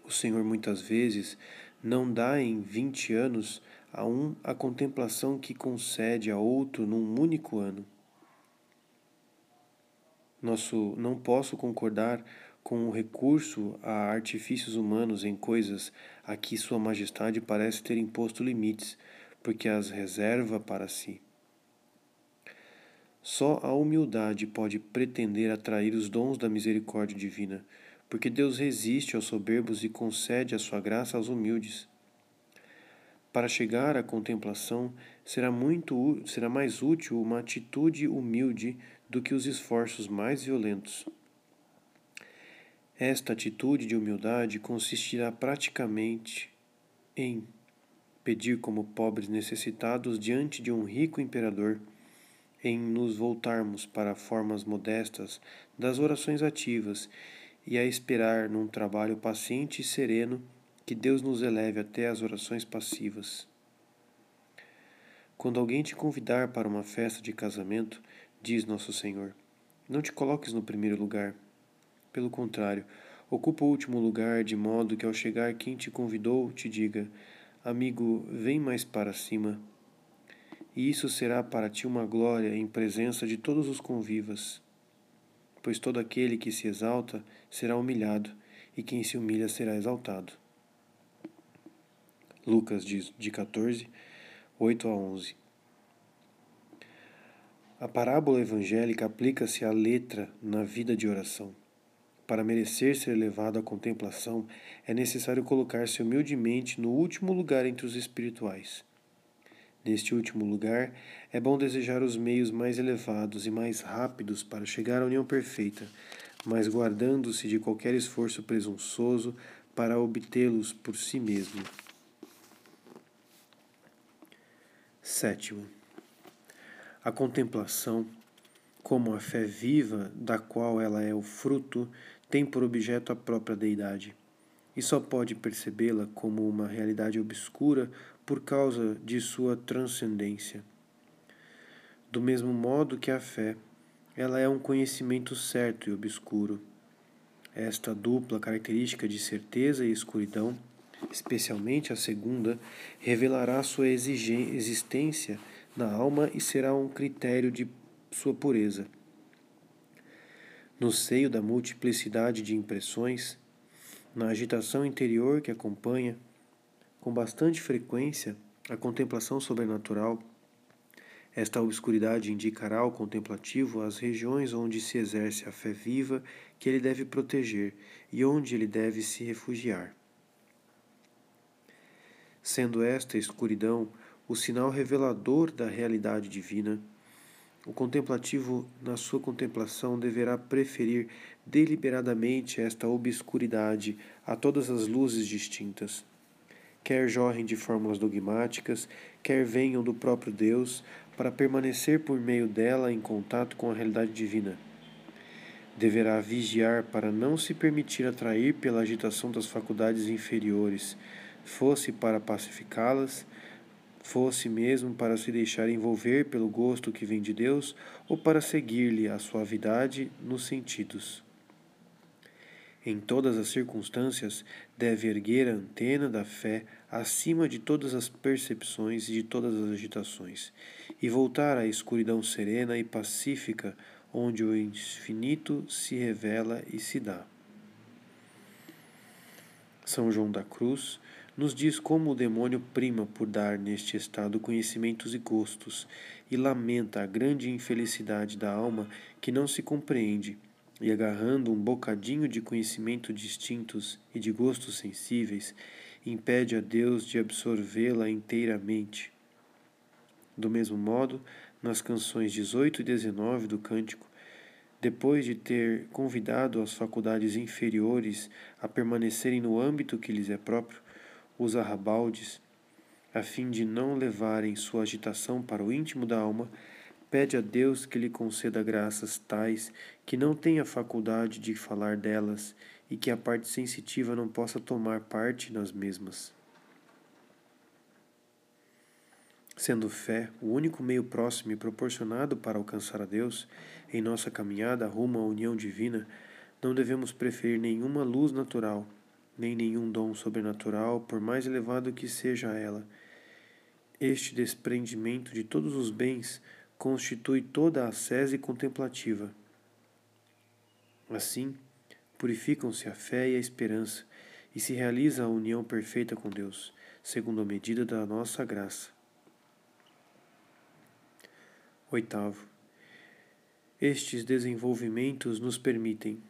O Senhor muitas vezes não dá em vinte anos a um a contemplação que concede a outro num único ano. Nosso não posso concordar com o recurso a artifícios humanos em coisas a que Sua Majestade parece ter imposto limites, porque as reserva para si. Só a humildade pode pretender atrair os dons da misericórdia divina, porque Deus resiste aos soberbos e concede a sua graça aos humildes. Para chegar à contemplação, será muito será mais útil uma atitude humilde do que os esforços mais violentos. Esta atitude de humildade consistirá praticamente em pedir como pobres necessitados diante de um rico imperador, em nos voltarmos para formas modestas das orações ativas e a esperar num trabalho paciente e sereno que Deus nos eleve até as orações passivas. Quando alguém te convidar para uma festa de casamento, diz Nosso Senhor, não te coloques no primeiro lugar. Pelo contrário, ocupa o último lugar, de modo que ao chegar quem te convidou te diga: Amigo, vem mais para cima. E isso será para ti uma glória em presença de todos os convivas. Pois todo aquele que se exalta será humilhado, e quem se humilha será exaltado. Lucas diz de 14, 8 a 11. A parábola evangélica aplica-se à letra na vida de oração. Para merecer ser levado à contemplação, é necessário colocar-se humildemente no último lugar entre os espirituais. Neste último lugar, é bom desejar os meios mais elevados e mais rápidos para chegar à união perfeita, mas guardando-se de qualquer esforço presunçoso para obtê-los por si mesmo. Sétimo, a contemplação, como a fé viva da qual ela é o fruto, tem por objeto a própria deidade, e só pode percebê-la como uma realidade obscura por causa de sua transcendência. Do mesmo modo que a fé, ela é um conhecimento certo e obscuro. Esta dupla característica de certeza e escuridão, especialmente a segunda, revelará sua existência na alma e será um critério de sua pureza. No seio da multiplicidade de impressões, na agitação interior que acompanha, com bastante frequência, a contemplação sobrenatural, esta obscuridade indicará ao contemplativo as regiões onde se exerce a fé viva que ele deve proteger e onde ele deve se refugiar. Sendo esta escuridão o sinal revelador da realidade divina, o contemplativo, na sua contemplação, deverá preferir deliberadamente esta obscuridade a todas as luzes distintas. Quer jorrem de fórmulas dogmáticas, quer venham do próprio Deus, para permanecer por meio dela em contato com a realidade divina. Deverá vigiar para não se permitir atrair pela agitação das faculdades inferiores, fosse para pacificá-las, fosse mesmo para se deixar envolver pelo gosto que vem de Deus ou para seguir-lhe a suavidade nos sentidos. Em todas as circunstâncias, deve erguer a antena da fé acima de todas as percepções e de todas as agitações, e voltar à escuridão serena e pacífica onde o infinito se revela e se dá. São João da Cruz nos diz como o demônio prima por dar neste estado conhecimentos e gostos, e lamenta a grande infelicidade da alma que não se compreende e agarrando um bocadinho de conhecimento distintos e de gostos sensíveis, impede a Deus de absorvê-la inteiramente. Do mesmo modo, nas canções 18 e 19 do cântico, depois de ter convidado as faculdades inferiores a permanecerem no âmbito que lhes é próprio, os arrabaldes, a fim de não levarem sua agitação para o íntimo da alma, pede a Deus que lhe conceda graças tais que não tenha faculdade de falar delas e que a parte sensitiva não possa tomar parte nas mesmas. Sendo fé o único meio próximo e proporcionado para alcançar a Deus, em nossa caminhada rumo à união divina, não devemos preferir nenhuma luz natural, nem nenhum dom sobrenatural, por mais elevado que seja ela. Este desprendimento de todos os bens constitui toda a sese contemplativa. Assim, purificam-se a fé e a esperança, e se realiza a união perfeita com Deus, segundo a medida da nossa graça. Oitavo. Estes desenvolvimentos nos permitem,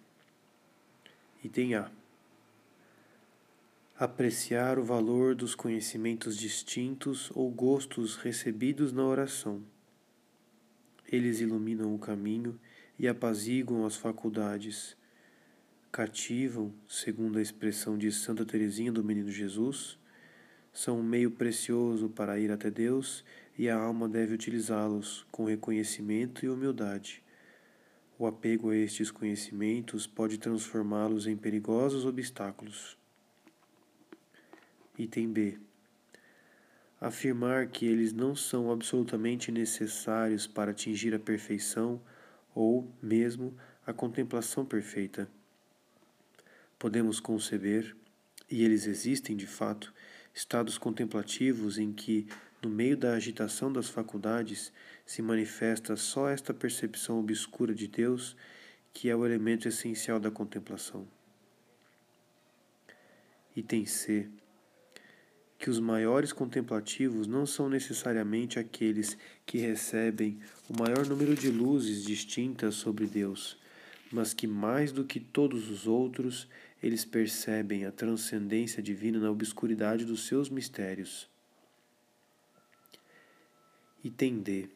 item A, apreciar o valor dos conhecimentos distintos ou gostos recebidos na oração eles iluminam o caminho e apaziguam as faculdades. Cativam, segundo a expressão de Santa Teresinha do Menino Jesus, são um meio precioso para ir até Deus e a alma deve utilizá-los com reconhecimento e humildade. O apego a estes conhecimentos pode transformá-los em perigosos obstáculos. Item B afirmar que eles não são absolutamente necessários para atingir a perfeição ou mesmo a contemplação perfeita. Podemos conceber, e eles existem de fato, estados contemplativos em que, no meio da agitação das faculdades, se manifesta só esta percepção obscura de Deus, que é o elemento essencial da contemplação. Item C que os maiores contemplativos não são necessariamente aqueles que recebem o maior número de luzes distintas sobre Deus, mas que mais do que todos os outros, eles percebem a transcendência divina na obscuridade dos seus mistérios. Item D.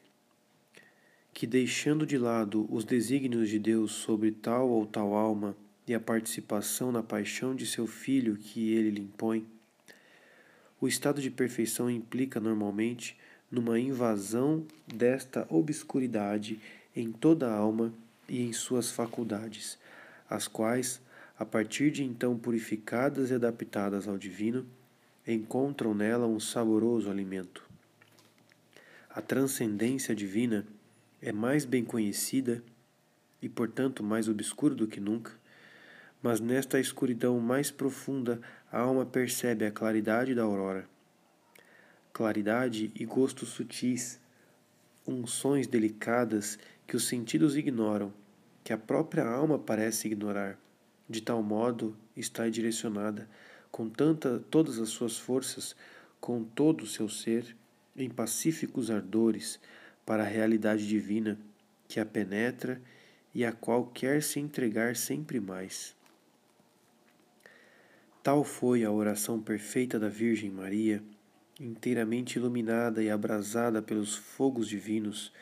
Que deixando de lado os desígnios de Deus sobre tal ou tal alma e a participação na paixão de seu filho que ele lhe impõe, o estado de perfeição implica normalmente numa invasão desta obscuridade em toda a alma e em suas faculdades, as quais, a partir de então purificadas e adaptadas ao divino, encontram nela um saboroso alimento. A transcendência divina é mais bem conhecida e, portanto, mais obscura do que nunca, mas nesta escuridão mais profunda a alma percebe a claridade da aurora. Claridade e gostos sutis, unções delicadas que os sentidos ignoram, que a própria alma parece ignorar. De tal modo está direcionada, com tanta todas as suas forças, com todo o seu ser, em pacíficos ardores, para a realidade divina que a penetra e a qual quer se entregar sempre mais. Tal foi a oração perfeita da Virgem Maria, inteiramente iluminada e abrasada pelos fogos divinos,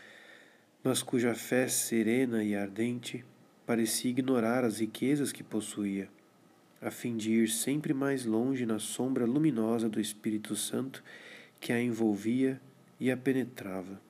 mas cuja fé serena e ardente parecia ignorar as riquezas que possuía, a fim de ir sempre mais longe na sombra luminosa do Espírito Santo que a envolvia e a penetrava.